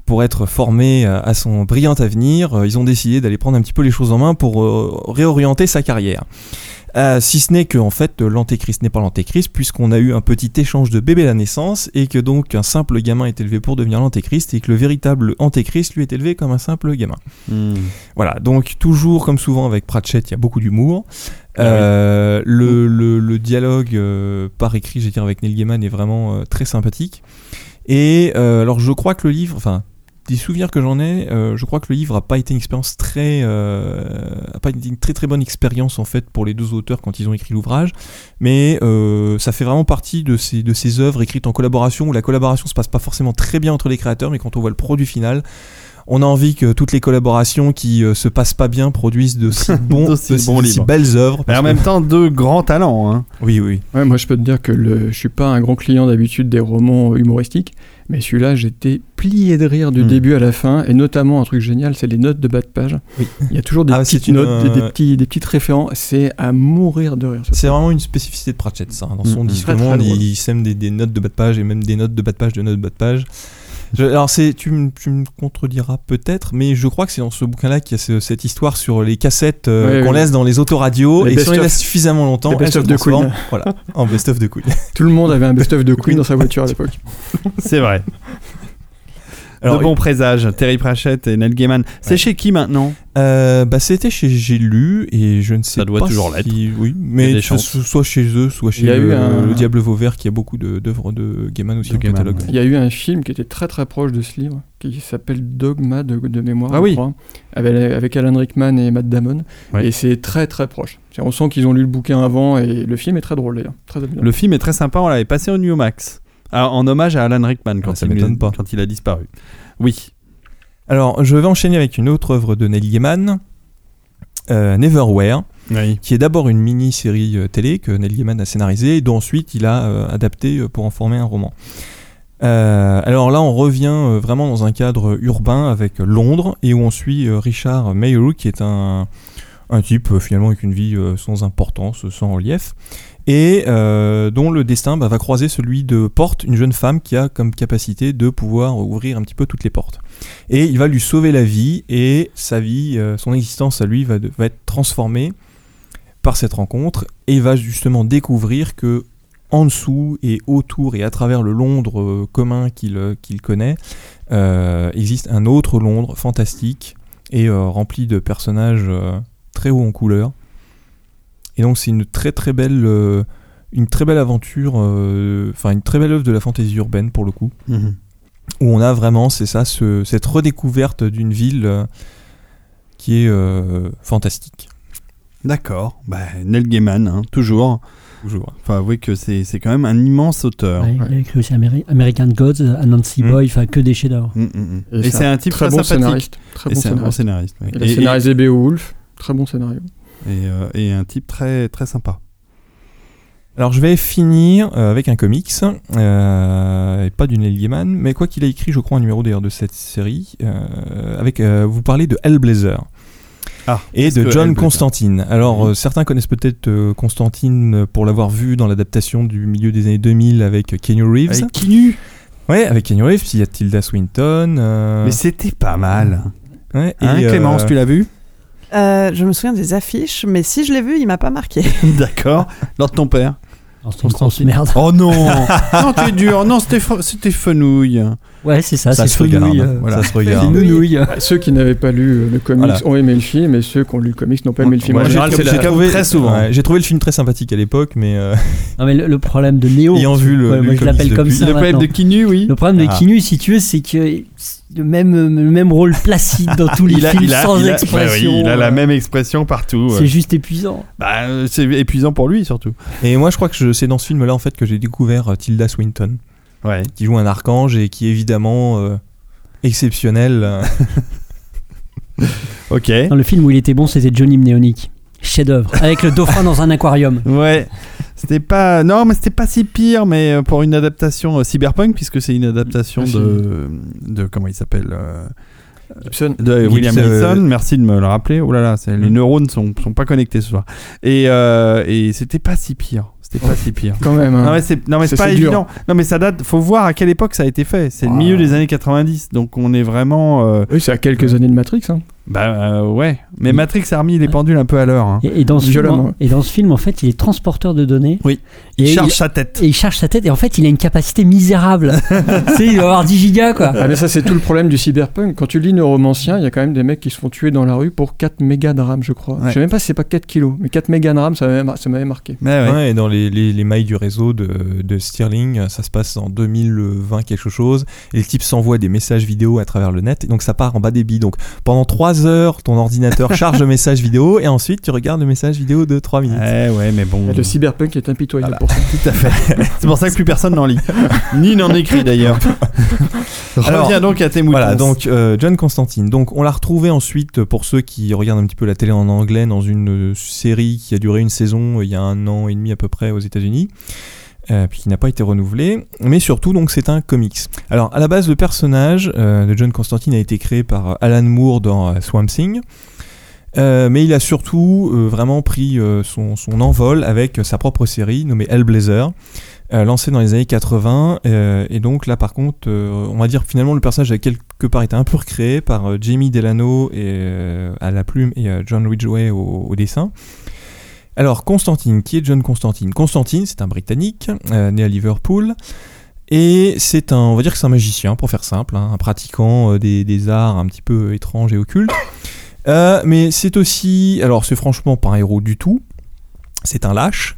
pour être formé à son brillant avenir, ils ont décidé d'aller prendre un petit peu les choses en main pour réorienter sa carrière. Euh, si ce n'est que en fait l'antéchrist n'est pas l'antéchrist puisqu'on a eu un petit échange de bébé à la naissance et que donc un simple gamin est élevé pour devenir l'antéchrist et que le véritable antéchrist lui est élevé comme un simple gamin. Hmm. Voilà, donc toujours comme souvent avec Pratchett, il y a beaucoup d'humour. Ah Euh, le, le- le dialogue euh, par écrit, veux dire, avec Neil Gaiman est vraiment très sympathique. Et alors je crois que le livre, enfin des souvenirs que j'en ai, euh, je crois que le livre a pas été une expérience très, euh, a pas été une très très bonne expérience en fait pour les deux auteurs quand ils ont écrit l'ouvrage, mais euh, ça fait vraiment partie de ces de ces œuvres écrites en collaboration où la collaboration se passe pas forcément très bien entre les créateurs, mais quand on voit le produit final, on a envie que toutes les collaborations qui euh, se passent pas bien produisent de si <laughs> bons, de si- bons de si belles œuvres. Mais en que- même temps, deux grands talents. Hein. oui, oui. Ouais, moi, je peux te dire que le, je suis pas un grand client d'habitude des romans humoristiques, mais celui-là, j'étais plié de rire du Hmm. début à la fin, et notamment un truc génial, c'est les notes de bas de page. Oui. Il y a toujours des Ah, petites une, notes, des, des euh, petits, des petites références. C'est à mourir de rire. ce C'est vraiment une spécificité de Pratchett, ça. hein. Dans son Mhm. disque il sème des, des notes de bas de page et même des notes de bas de page de notes de bas de page. Je- alors, c'est, tu, me- tu me contrediras peut-être, mais je crois que c'est dans ce bouquin-là qu'il y a ce- cette histoire sur les cassettes euh, Ouais, qu'on oui. laisse dans les autoradios Les et si on les laisse suffisamment longtemps, best-of de Queen. Voilà, en best-of de Queen. Tout le monde avait un best-of de Queen dans sa <laughs> voiture à l'époque. C'est vrai. Alors, de bons présages, Terry Pratchett et Neil Gaiman. C'est Ouais. chez qui maintenant? Euh, bah, c'était chez J'ai lu et je ne sais Ça doit pas toujours si- Oui, Il y mais soit chez eux, soit chez Il y a le, eu un- le Diable Vauvert qui a beaucoup d'œuvres de Gaiman aussi De en Gaiman, catalogue. ouais. Il y a eu un film qui était très très proche de ce livre, qui s'appelle Dogma de, de mémoire, Ah je oui. crois, avec, avec Alan Rickman et Matt Damon. Ouais. Et c'est très très proche. On sent qu'ils ont lu le bouquin avant et le film est très drôle d'ailleurs. Le film est très sympa, on l'avait passé au New Max. Ah, en hommage à Alan Rickman quand, Ah, il, pas. quand il a disparu. Oui. Alors, je vais enchaîner avec une autre œuvre de Neil Gaiman, euh, Neverwhere, Oui. qui est d'abord une mini-série euh, télé que Neil Gaiman a scénarisée et dont ensuite il a euh, adapté pour en former un roman. Euh, alors là, on revient vraiment dans un cadre urbain avec Londres et où on suit Richard Mayhew, qui est un, un type finalement avec une vie sans importance, sans relief, et euh, dont le destin bah, va croiser celui de Porte, une jeune femme qui a comme capacité de pouvoir ouvrir un petit peu toutes les portes. Et il va lui sauver la vie et sa vie, euh, son existence à lui va, être transformée par cette rencontre et va justement découvrir que en dessous et autour et à travers le Londres euh, commun qu'il connaît, existe un autre Londres fantastique et rempli de personnages très hauts en couleur. Et donc c'est une très très belle, euh, une très belle aventure, euh, enfin une très belle œuvre de la fantaisie urbaine pour le coup Mhm. où on a vraiment, c'est ça, ce- cette redécouverte d'une ville euh, qui est euh, fantastique. D'accord. Bah, Neil Gaiman, hein, toujours. Toujours. Enfin, avouez que c'est c'est quand même un immense auteur. Ouais, Il a écrit aussi Ameri- American Gods, Anansi Mm. Boy, enfin que des chefs-d'œuvre. Mm, mm, mm. Et Et, c'est c'est un type très très, bon sympathique. scénariste. Très Et bon c'est un bon scénariste. scénariste. Il a et- scénarisé Beowulf. Très bon scénario. Et, euh, et un type très, très sympa. Alors je vais finir euh, avec un comics, euh, et pas du Neil Gaiman, mais quoi qu'il a écrit, je crois, un numéro d'ailleurs de cette série, euh, avec, euh, vous parlez de Hellblazer. Ah, et de John Hellblazer Constantine. Alors euh, certains connaissent peut-être Constantine pour l'avoir vu dans l'adaptation du milieu des années 2000 avec Keanu Reeves. Avec Keanu. Ouais, avec Keanu Reeves, il y a Tilda Swinton. Mais c'était pas mal. ouais, Hein, et, Clémence, tu l'as vu? Euh, je me souviens des affiches, mais si je l'ai vu, il m'a pas marqué. <laughs> <laughs> D'accord. Lors de ton père. Oh, merde. Oh non <laughs> Non, t'es dur. Non, c'était fenouille. Ouais, c'est ça, Ça c'est se regarde. fenouille, euh, Ça se regarde. nounouille. Bah, ceux qui n'avaient pas lu euh, le comics Voilà. ont aimé le film, et ceux qui ont lu le comics n'ont pas aimé le film. Ouais, Moi, en j'ai- trouvé- très souvent. ouais, J'ai trouvé le film très sympathique à l'époque, mais euh, Non, mais le, le problème de Néo. ayant vu le, Ouais, le moi, je comics l'appelle comme ça. Le maintenant. de Kinu, oui. Le problème de Ah. Kinu, si tu veux, c'est que le même, le même rôle placide dans tous les <laughs> Il a, films il a- sans il a- expression. bah oui, il a la euh, même expression partout. C'est ouais. juste épuisant. Bah, euh, c'est épuisant pour lui surtout. Et moi, je crois que je- c'est dans ce film-là en fait que j'ai découvert euh, Tilda Swinton, Ouais. qui joue un archange et qui est évidemment euh, exceptionnel. euh. <laughs> Ok. Dans le film où il était bon, c'était Johnny Mneonic. Chef-d'œuvre. Avec le dauphin dans un aquarium. <laughs> Ouais. C'était pas. Non, mais c'était pas si pire, mais euh, pour une adaptation euh, cyberpunk, puisque c'est une adaptation Ah, de. de comment il s'appelle euh, Gibson. de William Gibson, merci de me le rappeler. Oh là là, les Mm. neurones sont, sont pas connectés ce soir. Et, euh, et c'était pas si pire. C'était pas si pire. Quand même. hein. Non mais c'est non mais c'est C'est- pas c'est dur. évident. Non mais ça date. Faut voir à quelle époque ça a été fait. C'est le milieu des années 90, donc on est vraiment. euh, Oui, c'est à quelques années de Matrix. hein. bah euh, ouais. Mais Matrix a remis les pendules un peu à l'heure. hein. Et, et dans ce film, Violemment. et dans ce film, en fait, il est transporteur de données. Oui. Et Il charge il- sa tête. Et il charge sa tête et en fait il a une capacité misérable. <laughs> tu sais, il va avoir 10 gigas quoi. Ah, mais ça, c'est tout le problème du cyberpunk. Quand tu lis Neuromancien, il y a quand même des mecs qui se font tuer dans la rue pour 4 mégas de RAM, je crois. Ouais. Je sais même pas si c'est pas 4 kilos, mais 4 mégas de RAM, ça m'avait mar- ça m'avait marqué. Mais ouais. Ouais, et dans les, les, les mailles du réseau de, de Stirling, ça se passe en 2020 quelque chose, et le type s'envoie des messages vidéo à travers le net, et donc ça part en bas débit. Donc pendant 3 heures, ton ordinateur <laughs> charge le message vidéo, et ensuite tu regardes le message vidéo de 3 minutes. Ouais, ouais, mais bon. Et Le cyberpunk est impitoyable Voilà. pour ça. <laughs> Tout à fait. C'est pour ça que plus personne n'en lit. <laughs> Ni n'en écrit d'ailleurs. Alors, Reviens donc à tes moutons. Voilà, donc euh, John Constantine. Donc on l'a retrouvé ensuite, euh, pour ceux qui regardent un petit peu la télé en anglais, dans une euh, série qui a duré une saison il y a un an et demi à peu près aux États-Unis. euh, puis qui n'a pas été renouvelé, mais surtout donc c'est un comics. Alors à la base le personnage euh, de John Constantine a été créé par Alan Moore dans euh, Swamp Thing, Euh, mais il a surtout euh, vraiment pris euh, son, envol avec sa propre série nommée Hellblazer, euh, lancée dans les années 80. euh, et donc là, par contre, euh, on va dire finalement le personnage a quelque part été un peu recréé par euh, Jamie Delano euh, à la plume et euh, John Ridgway au dessin. Alors Constantine, qui est John Constantine? Constantine, c'est un Britannique euh, né à Liverpool. Et c'est un, on va dire que c'est un magicien, pour faire simple, hein, un pratiquant euh, des, arts un petit peu étranges et occultes. Euh, mais c'est aussi, alors c'est franchement pas un héros du tout, c'est un lâche.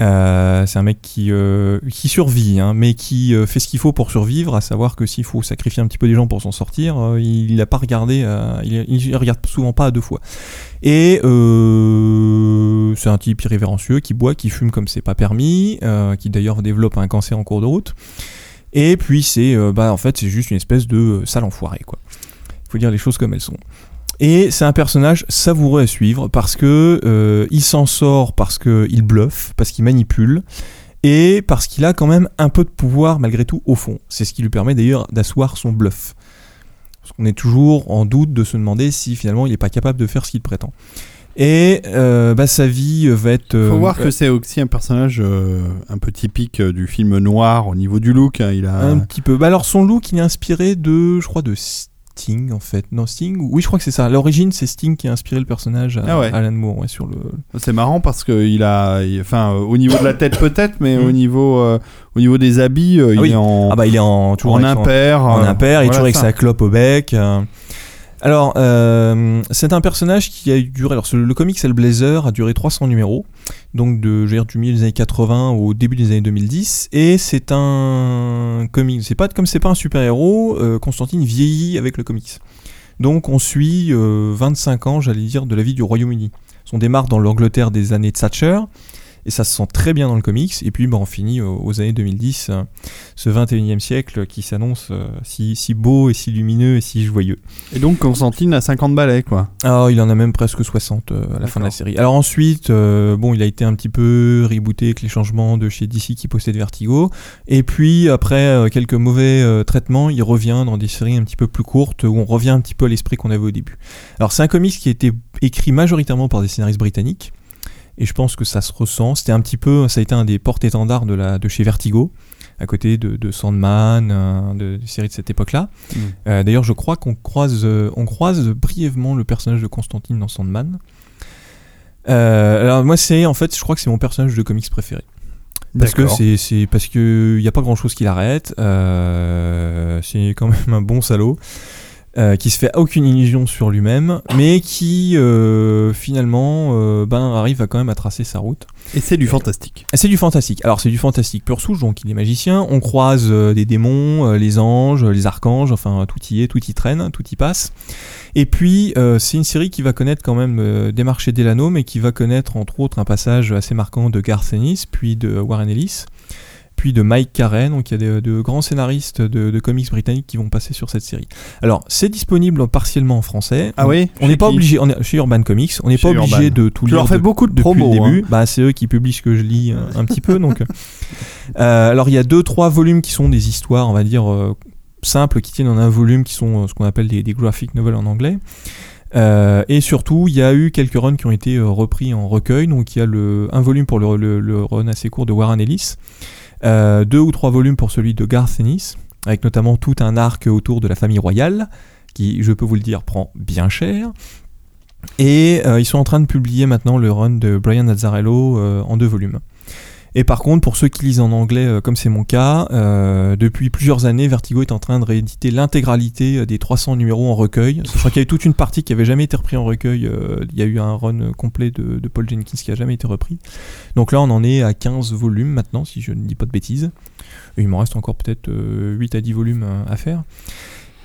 Euh, c'est un mec qui, euh, survit, hein, mais qui euh, fait ce qu'il faut pour survivre, à savoir que s'il faut sacrifier un petit peu des gens pour s'en sortir, il n'a pas regardé, il, regarde souvent pas à deux fois. Et c'est un type irrévérencieux qui boit, qui fume comme c'est pas permis, qui d'ailleurs développe un cancer en cours de route. Et puis c'est, bah en fait c'est juste une espèce de sale enfoiré quoi. Faut dire les choses comme elles sont. Et c'est un personnage savoureux à suivre parce que euh, il s'en sort parce qu'il bluffe, parce qu'il manipule et parce qu'il a quand même un peu de pouvoir malgré tout au fond. C'est ce qui lui permet d'ailleurs d'asseoir son bluff. Parce qu'on est toujours en doute de se demander si finalement il n'est pas capable de faire ce qu'il prétend. Et euh, bah, sa vie va être. euh, Faut voir que c'est aussi un personnage euh, un peu typique du film noir au niveau du look. hein. Il a Un petit peu. Bah alors son look, il est inspiré de, je crois, de Sting en fait. Non, Sting Oui, je crois que c'est ça. À l'origine, c'est Sting qui a inspiré le personnage à Ah ouais. Alan Moore ouais, sur le. C'est marrant parce que il a, il- enfin, euh, au niveau de la tête peut-être, mais <coughs> Mm. au niveau, euh, au niveau des habits, euh, Ah il oui. est en, Ah bah il est en toujours en impair, en euh, impair et voilà toujours avec sa clope au bec. euh. Alors, euh, c'est un personnage qui a duré. Alors, le comics Hellblazer a duré 300 numéros, donc de, je dire, du milieu des années 80 au début des années 2010. Et c'est un comics. C'est pas comme c'est pas un super héros. Constantine vieillit avec le comics. Donc, on suit euh, 25 ans, j'allais dire, de la vie du Royaume-Uni. On démarre dans l'Angleterre des années Thatcher. Et ça se sent très bien dans le comics. Et puis, bah, on finit aux années 2010, euh, ce 21e siècle qui s'annonce euh, si, si beau et si lumineux et si joyeux. Et donc Constantine a 50 balais quoi. Ah, il en a même presque 60 euh, à la fin de la série. Alors ensuite, euh, bon, il a été un petit peu rebooté avec les changements de chez DC qui possède Vertigo. Et puis après euh, quelques mauvais euh, traitements, il revient dans des séries un petit peu plus courtes où on revient un petit peu à l'esprit qu'on avait au début. Alors c'est un comics qui a été écrit majoritairement par des scénaristes britanniques. Et je pense que ça se ressent. C'était un petit peu, ça a été un des porte-étendards de, la, de chez Vertigo, à côté de, de Sandman, euh, de, de séries de cette époque-là. Mm. Euh, D'ailleurs, je crois qu'on croise, euh, on croise brièvement le personnage de Constantine dans Sandman. Euh, alors moi, c'est en fait, je crois que c'est mon personnage de comics préféré. Parce que c'est parce que y a pas grand chose qui l'arrête. C'est quand même un bon salaud. Euh, qui se fait aucune illusion sur lui-même, mais qui euh, finalement euh, ben, arrive à quand même à tracer sa route. Et c'est du fantastique. C'est du fantastique. Alors c'est du fantastique pur souche, donc il est magicien. On croise euh, des démons, les anges, les archanges, enfin tout y est, tout y traîne, tout y passe. Et puis c'est une série qui va connaître quand même des marchés d'Elano, mais qui va connaître entre autres un passage assez marquant de Garth Ennis, puis de Warren Ellis, puis de Mike Carey. Donc il y a de, de grands scénaristes de, de comics britanniques qui vont passer sur cette série. Alors c'est disponible partiellement en français. Ah oui On n'est pas obligé, on est chez Urban Comics, on n'est pas obligé de tout Tu lire leur fais de- beaucoup de depuis promos, hein. Bah, c'est eux qui publient ce que je lis euh, un petit peu. Donc, <laughs> euh, alors il y a deux trois volumes qui sont des histoires, on va dire euh, simples, qui tiennent en un volume, qui sont euh, ce qu'on appelle des, des graphic novels en anglais. Euh, et surtout, il y a eu quelques runs qui ont été euh, repris en recueil. Donc, il y a le, un volume pour le, le- le run assez court de Warren Ellis, euh, deux ou trois volumes pour celui de Garth Ennis, avec notamment tout un arc autour de la famille royale, qui, je peux vous le dire, prend bien cher. Et euh, ils sont en train de publier maintenant le run de Brian Azzarello euh, en deux volumes. Et par contre, pour ceux qui lisent en anglais, euh, comme c'est mon cas, euh, depuis plusieurs années, Vertigo est en train de rééditer l'intégralité euh, des 300 numéros en recueil. Sachant qu'il y a eu toute une partie qui avait jamais été repris en recueil. Il y a eu un run complet de, Paul Jenkins qui a jamais été repris. Donc là, on en est à 15 volumes maintenant, si je ne dis pas de bêtises. Il m'en reste encore peut-être euh, 8 à 10 volumes à faire.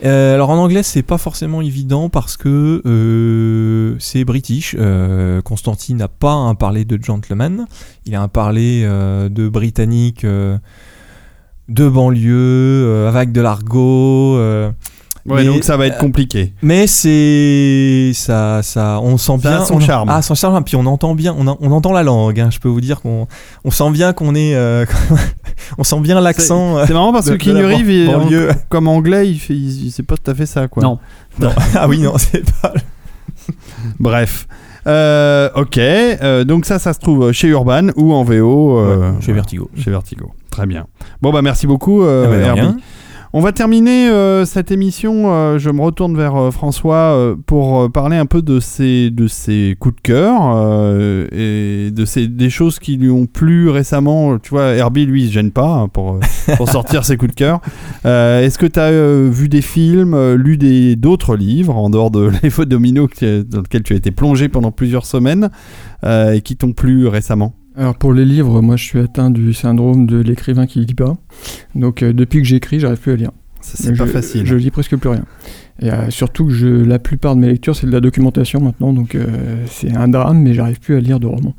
Euh, alors en anglais, c'est pas forcément évident parce que euh, c'est british. Euh, Constantine n'a pas un parler de gentleman, il a un parler euh, de britannique, de banlieue, avec de l'argot. Ouais, mais- donc ça va être compliqué. mais c'est ça, ça, on sent Ça a bien son on- charme. Ah, son charme. Puis on entend bien, on, a- on entend la langue. hein, je peux vous dire qu'on, on sent bien qu'on est, <laughs> on sent bien l'accent. euh, C'est marrant parce de- que Keanu Reeves, comme anglais, il fait, il, il- c'est pas tout à fait ça, quoi. Non. ah oui, non, c'est pas. <laughs> Bref. Euh, ok, euh, donc ça, ça se trouve chez Urban ou en VO euh, Ouais, chez Vertigo. Chez Vertigo. Très bien. Bon, bah merci beaucoup, euh, Ah bah, Herbie. On va terminer euh, cette émission. euh, je me retourne vers euh, François pour parler un peu de ses, de ses coups de cœur et de ses, des choses qui lui ont plu récemment. Tu vois, Herbie, lui, il se gêne pas hein, pour, pour <laughs> sortir ses coups de cœur. Est-ce que tu as vu des films, lu des- d'autres livres en dehors de <laughs> l'effet domino dans lequel tu as été plongé pendant plusieurs semaines et qui t'ont plu récemment? Alors pour les livres, moi je suis atteint du syndrome de l'écrivain qui lit pas. Donc euh, depuis que j'écris, j'arrive plus à lire. C'est pas facile. Je lis presque plus rien. Et euh, surtout que je, la plupart de mes lectures, c'est de la documentation maintenant, donc euh, c'est un drame, mais j'arrive plus à lire de romans.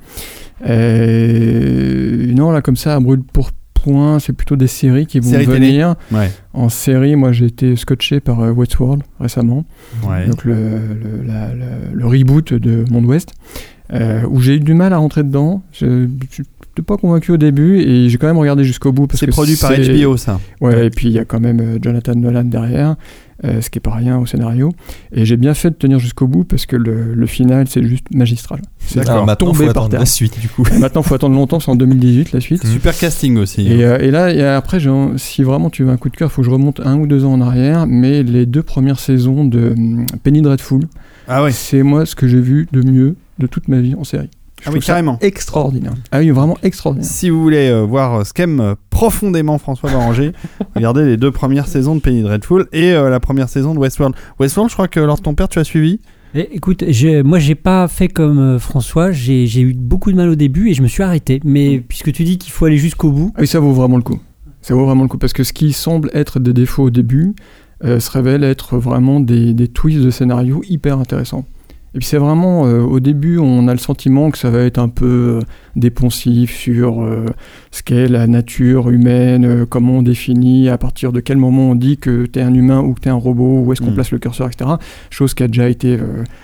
Et non, là comme ça, à brûle pour point, c'est plutôt des séries qui vont Séries télé. venir. Ouais. En série, moi j'ai été scotché par euh, Westworld récemment, Ouais. donc le, le, la- le- le reboot de Monde Ouest, euh, où j'ai eu du mal à rentrer dedans. Je n'étais pas convaincu au début et j'ai quand même regardé jusqu'au bout. parce C'est produit par HBO, ça. Ouais, et puis il y a quand même euh, Jonathan Nolan derrière, euh, ce qui est pas rien au scénario. Et j'ai bien fait de tenir jusqu'au bout parce que le, le final, c'est juste magistral. C'est maintenant, tombé faut par attendre terre. la suite du coup. <laughs> Maintenant, faut attendre longtemps, c'est en 2018 la suite. Super casting aussi. Et, euh, et là, et après, si vraiment tu veux un coup de cœur, il faut que je remonte un ou deux ans en arrière. Mais les deux premières saisons de hum, Penny Dreadful, ah ouais. c'est moi ce que j'ai vu de mieux de toute ma vie en série. Je Ah oui, carrément. extraordinaire. Ah oui, vraiment extraordinaire. Si vous voulez euh, voir euh, ce qu'aime euh, profondément François Baranger, <laughs> regardez les deux premières saisons de Penny Dreadful et euh, la première saison de Westworld. Westworld, je crois que lors de ton père, tu as suivi? Eh, écoute, je, moi j'ai pas fait comme euh, François, j'ai j'ai eu beaucoup de mal au début et je me suis arrêté. Mais puisque tu dis qu'il faut aller jusqu'au bout, Ah oui, ça vaut vraiment le coup. Ça vaut vraiment le coup parce que ce qui semble être des défauts au début euh, se révèle être vraiment des, des twists de scénario hyper intéressants. Et puis c'est vraiment, euh, au début, on a le sentiment que ça va être un peu euh, dépensif sur euh, ce qu'est la nature humaine, euh, comment on définit, à partir de quel moment on dit que t'es un humain ou que t'es un robot, où est-ce qu'on Mm. place le curseur, etc. Chose qui a déjà été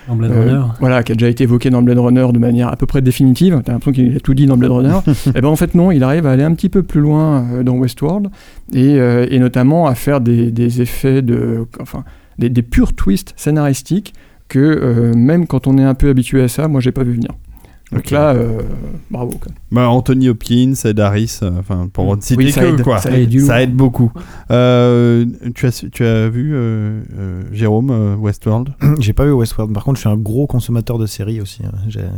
en Blade Runner. voilà, qui a déjà été évoqué dans Blade Runner de manière à peu près définitive. T'as l'impression qu'il a tout dit dans Blade Runner. <laughs> et ben en fait non, il arrive à aller un petit peu plus loin dans Westworld et, et notamment à faire des, des effets de, enfin, des, des purs twists scénaristiques que euh, même quand on est un peu habitué à ça, moi j'ai pas vu venir. Donc là, euh, bravo. Quoi. Bah, Anthony Hopkins, Ed Harris, euh, enfin pour ne citer Oui, ça que aide, quoi. ça aide beaucoup. Euh, tu, as, tu as vu euh, euh, Jérôme euh, Westworld? <coughs> J'ai pas vu Westworld. Par contre, je suis un gros consommateur de séries aussi. hein.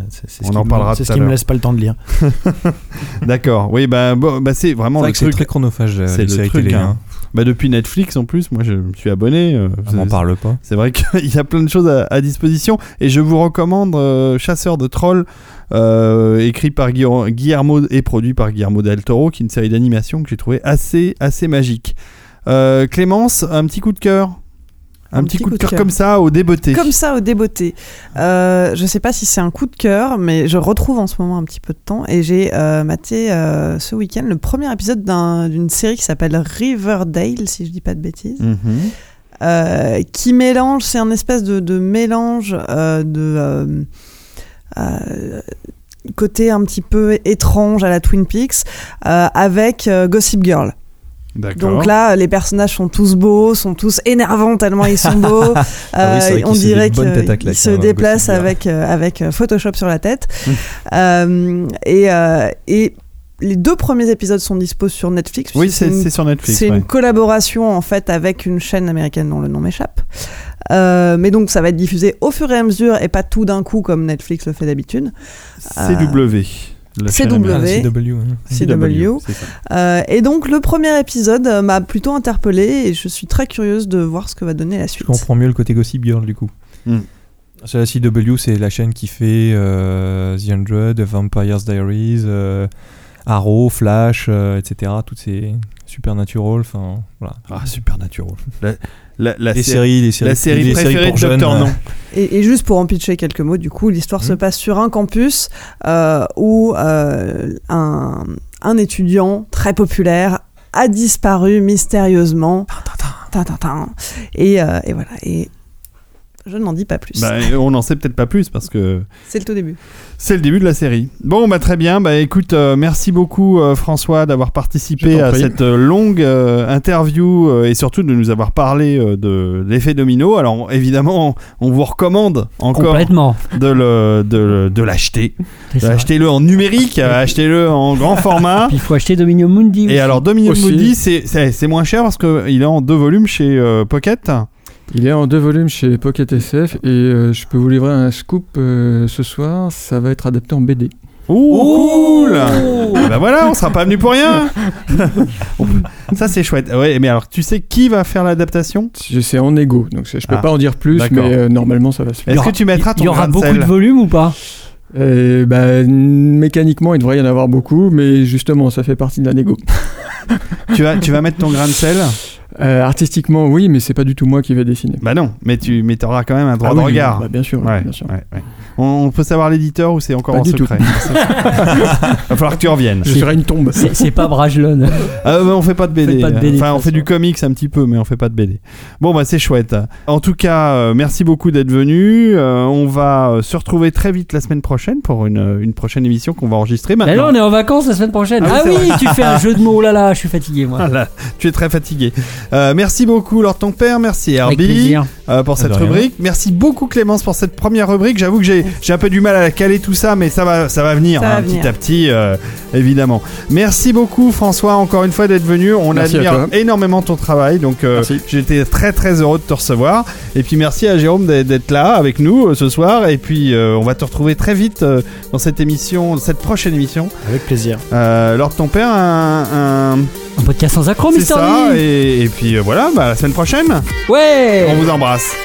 Ce On en parlera C'est ce qui me laisse pas le temps de lire. <laughs> D'accord. Oui, bah, bon, bah c'est vraiment le que c'est truc. très chronophage, C'est les le séries truc, télé. hein. hein. Bah, depuis Netflix en plus, moi je me suis abonné. euh, On m'en c'est- parle pas. C'est vrai <laughs> qu'il y a plein de choses à, à disposition et je vous recommande euh, Chasseur de trolls, euh, écrit par Guillermo Guillermo et produit par Guillermo del Toro, qui est une série d'animation que j'ai trouvé assez assez magique. Euh, Clémence, un petit coup de cœur, un, petit, coup de cœur comme ça au débeauté. Comme ça, au débeauté. Euh, je sais pas si c'est un coup de cœur, mais je retrouve en ce moment un petit peu de temps et j'ai euh, maté euh, ce week-end le premier épisode d'un- d'une série qui s'appelle Riverdale, si je dis pas de bêtises, Mhm. euh, qui mélange, c'est un espèce de, de mélange euh, de côté un petit peu étrange à la Twin Peaks avec Gossip Girl. Donc là, les personnages sont tous beaux, sont tous énervants tellement ils sont beaux. <laughs> Ah oui, Euh, on qu'ils se dirait qu'ils se hein, déplacent avec, euh, avec euh, Photoshop sur la tête. Euh, et, euh, et les deux premiers épisodes sont dispos sur Netflix. oui, c'est sur Netflix. c'est ouais. une collaboration en fait avec une chaîne américaine dont le nom m'échappe. Euh, mais donc ça va être diffusé au fur et à mesure et pas tout d'un coup comme Netflix le fait d'habitude. CW. la CW. CW. hein. CW. Euh, et donc le premier épisode m'a plutôt interpellé et je suis très curieuse de voir ce que va donner la Je suite. comprends mieux le côté Gossip Girl du coup. C'est La CW, c'est la chaîne qui fait euh, The Hundred, Vampire's Diaries, euh, Arrow, Flash, euh, etc. Toutes ces Supernatural, enfin voilà. Ah, Supernatural. La, la, la les série, séries, les séries, la série les séries préférée pour de Docteur Non. Et, et juste pour en pitcher quelques mots, du coup, l'histoire se Mhm. passe sur un campus euh, où euh, un, un étudiant très populaire a disparu mystérieusement. Tin, tin, tin. Et, euh, et voilà. Et je n'en dis pas plus. Bah, on n'en sait peut-être pas plus parce que <laughs> C'est le tout début. c'est le début de la série. Bon, bah très bien. Bah écoute, euh, merci beaucoup euh, François d'avoir participé à prie. cette euh, longue euh, interview euh, et surtout de nous avoir parlé euh, de l'effet domino. Alors évidemment, on vous recommande encore Complètement. de le de, l'acheter. Achetez-le en numérique, achetez-le en grand format. Puis <laughs> il faut acheter Dominion Mundi. Et aussi. alors Dominion Aussi. Moody, c'est moins cher parce qu'il est en deux volumes chez euh, Pocket. Il est en deux volumes chez Pocket SF et euh, je peux vous livrer un scoop euh, ce soir. Ça va être adapté en BD. Ouh, cool Bah voilà, on sera pas venu pour rien <laughs> Ça c'est chouette. Ouais, mais alors tu sais qui va faire l'adaptation? Je- C'est en égo, donc je peux Ah, pas en dire plus, mais euh, normalement ça va se faire. Est-ce que tu mettras ton Il y aura beaucoup de volumes ou pas? Euh, bah, mécaniquement, il devrait y en avoir beaucoup, mais justement, ça fait partie de la négo. <laughs> <laughs> tu, vas, tu vas mettre ton grain de sel Euh, artistiquement, oui, mais c'est pas du tout moi qui vais dessiner. Bah non, mais tu mais auras quand même un droit Ah de oui, regard. bah, bien sûr, Ouais, bien sûr. ouais, ouais. On, on peut savoir l'éditeur ou c'est encore Pas en du tout. secret <laughs> Va falloir que tu reviennes. Je ferai une tombe. C'est pas Brajlon. Ah, bah, on fait pas de BD. Faites pas de BD, enfin, on fait du comics un petit peu, mais on fait pas de BD. Bon, bah c'est chouette. En tout cas, euh, merci beaucoup d'être venu. Euh, on va euh, se retrouver très vite la semaine prochaine pour une, euh, une prochaine émission qu'on va enregistrer Mais maintenant. là, on est en vacances la semaine prochaine. Ah oui, Ah, oui, tu fais un jeu de mots. Oh là là, je suis fatigué moi. Voilà, tu es très fatigué. Euh, merci beaucoup, Lord ton père. Merci, Herbie, euh, pour cette rubrique. Merci beaucoup, Clémence, pour cette première rubrique. J'avoue que j'ai j'ai un peu du mal à la caler tout ça, mais ça va, ça va venir Ça va hein, venir. petit à petit, euh, évidemment. Merci beaucoup, François, encore une fois d'être venu. On Merci admire énormément ton travail, donc euh, j'étais très très heureux de te recevoir. Et puis merci à Jérôme d'être- là avec nous ce soir. Et puis euh, on va te retrouver très vite euh, dans cette émission, cette prochaine émission. Avec plaisir. Euh, Lord ton père, un, un- Un podcast sans accro, Mister ça. Et puis euh, voilà, bah, la semaine prochaine. Ouais On vous embrasse.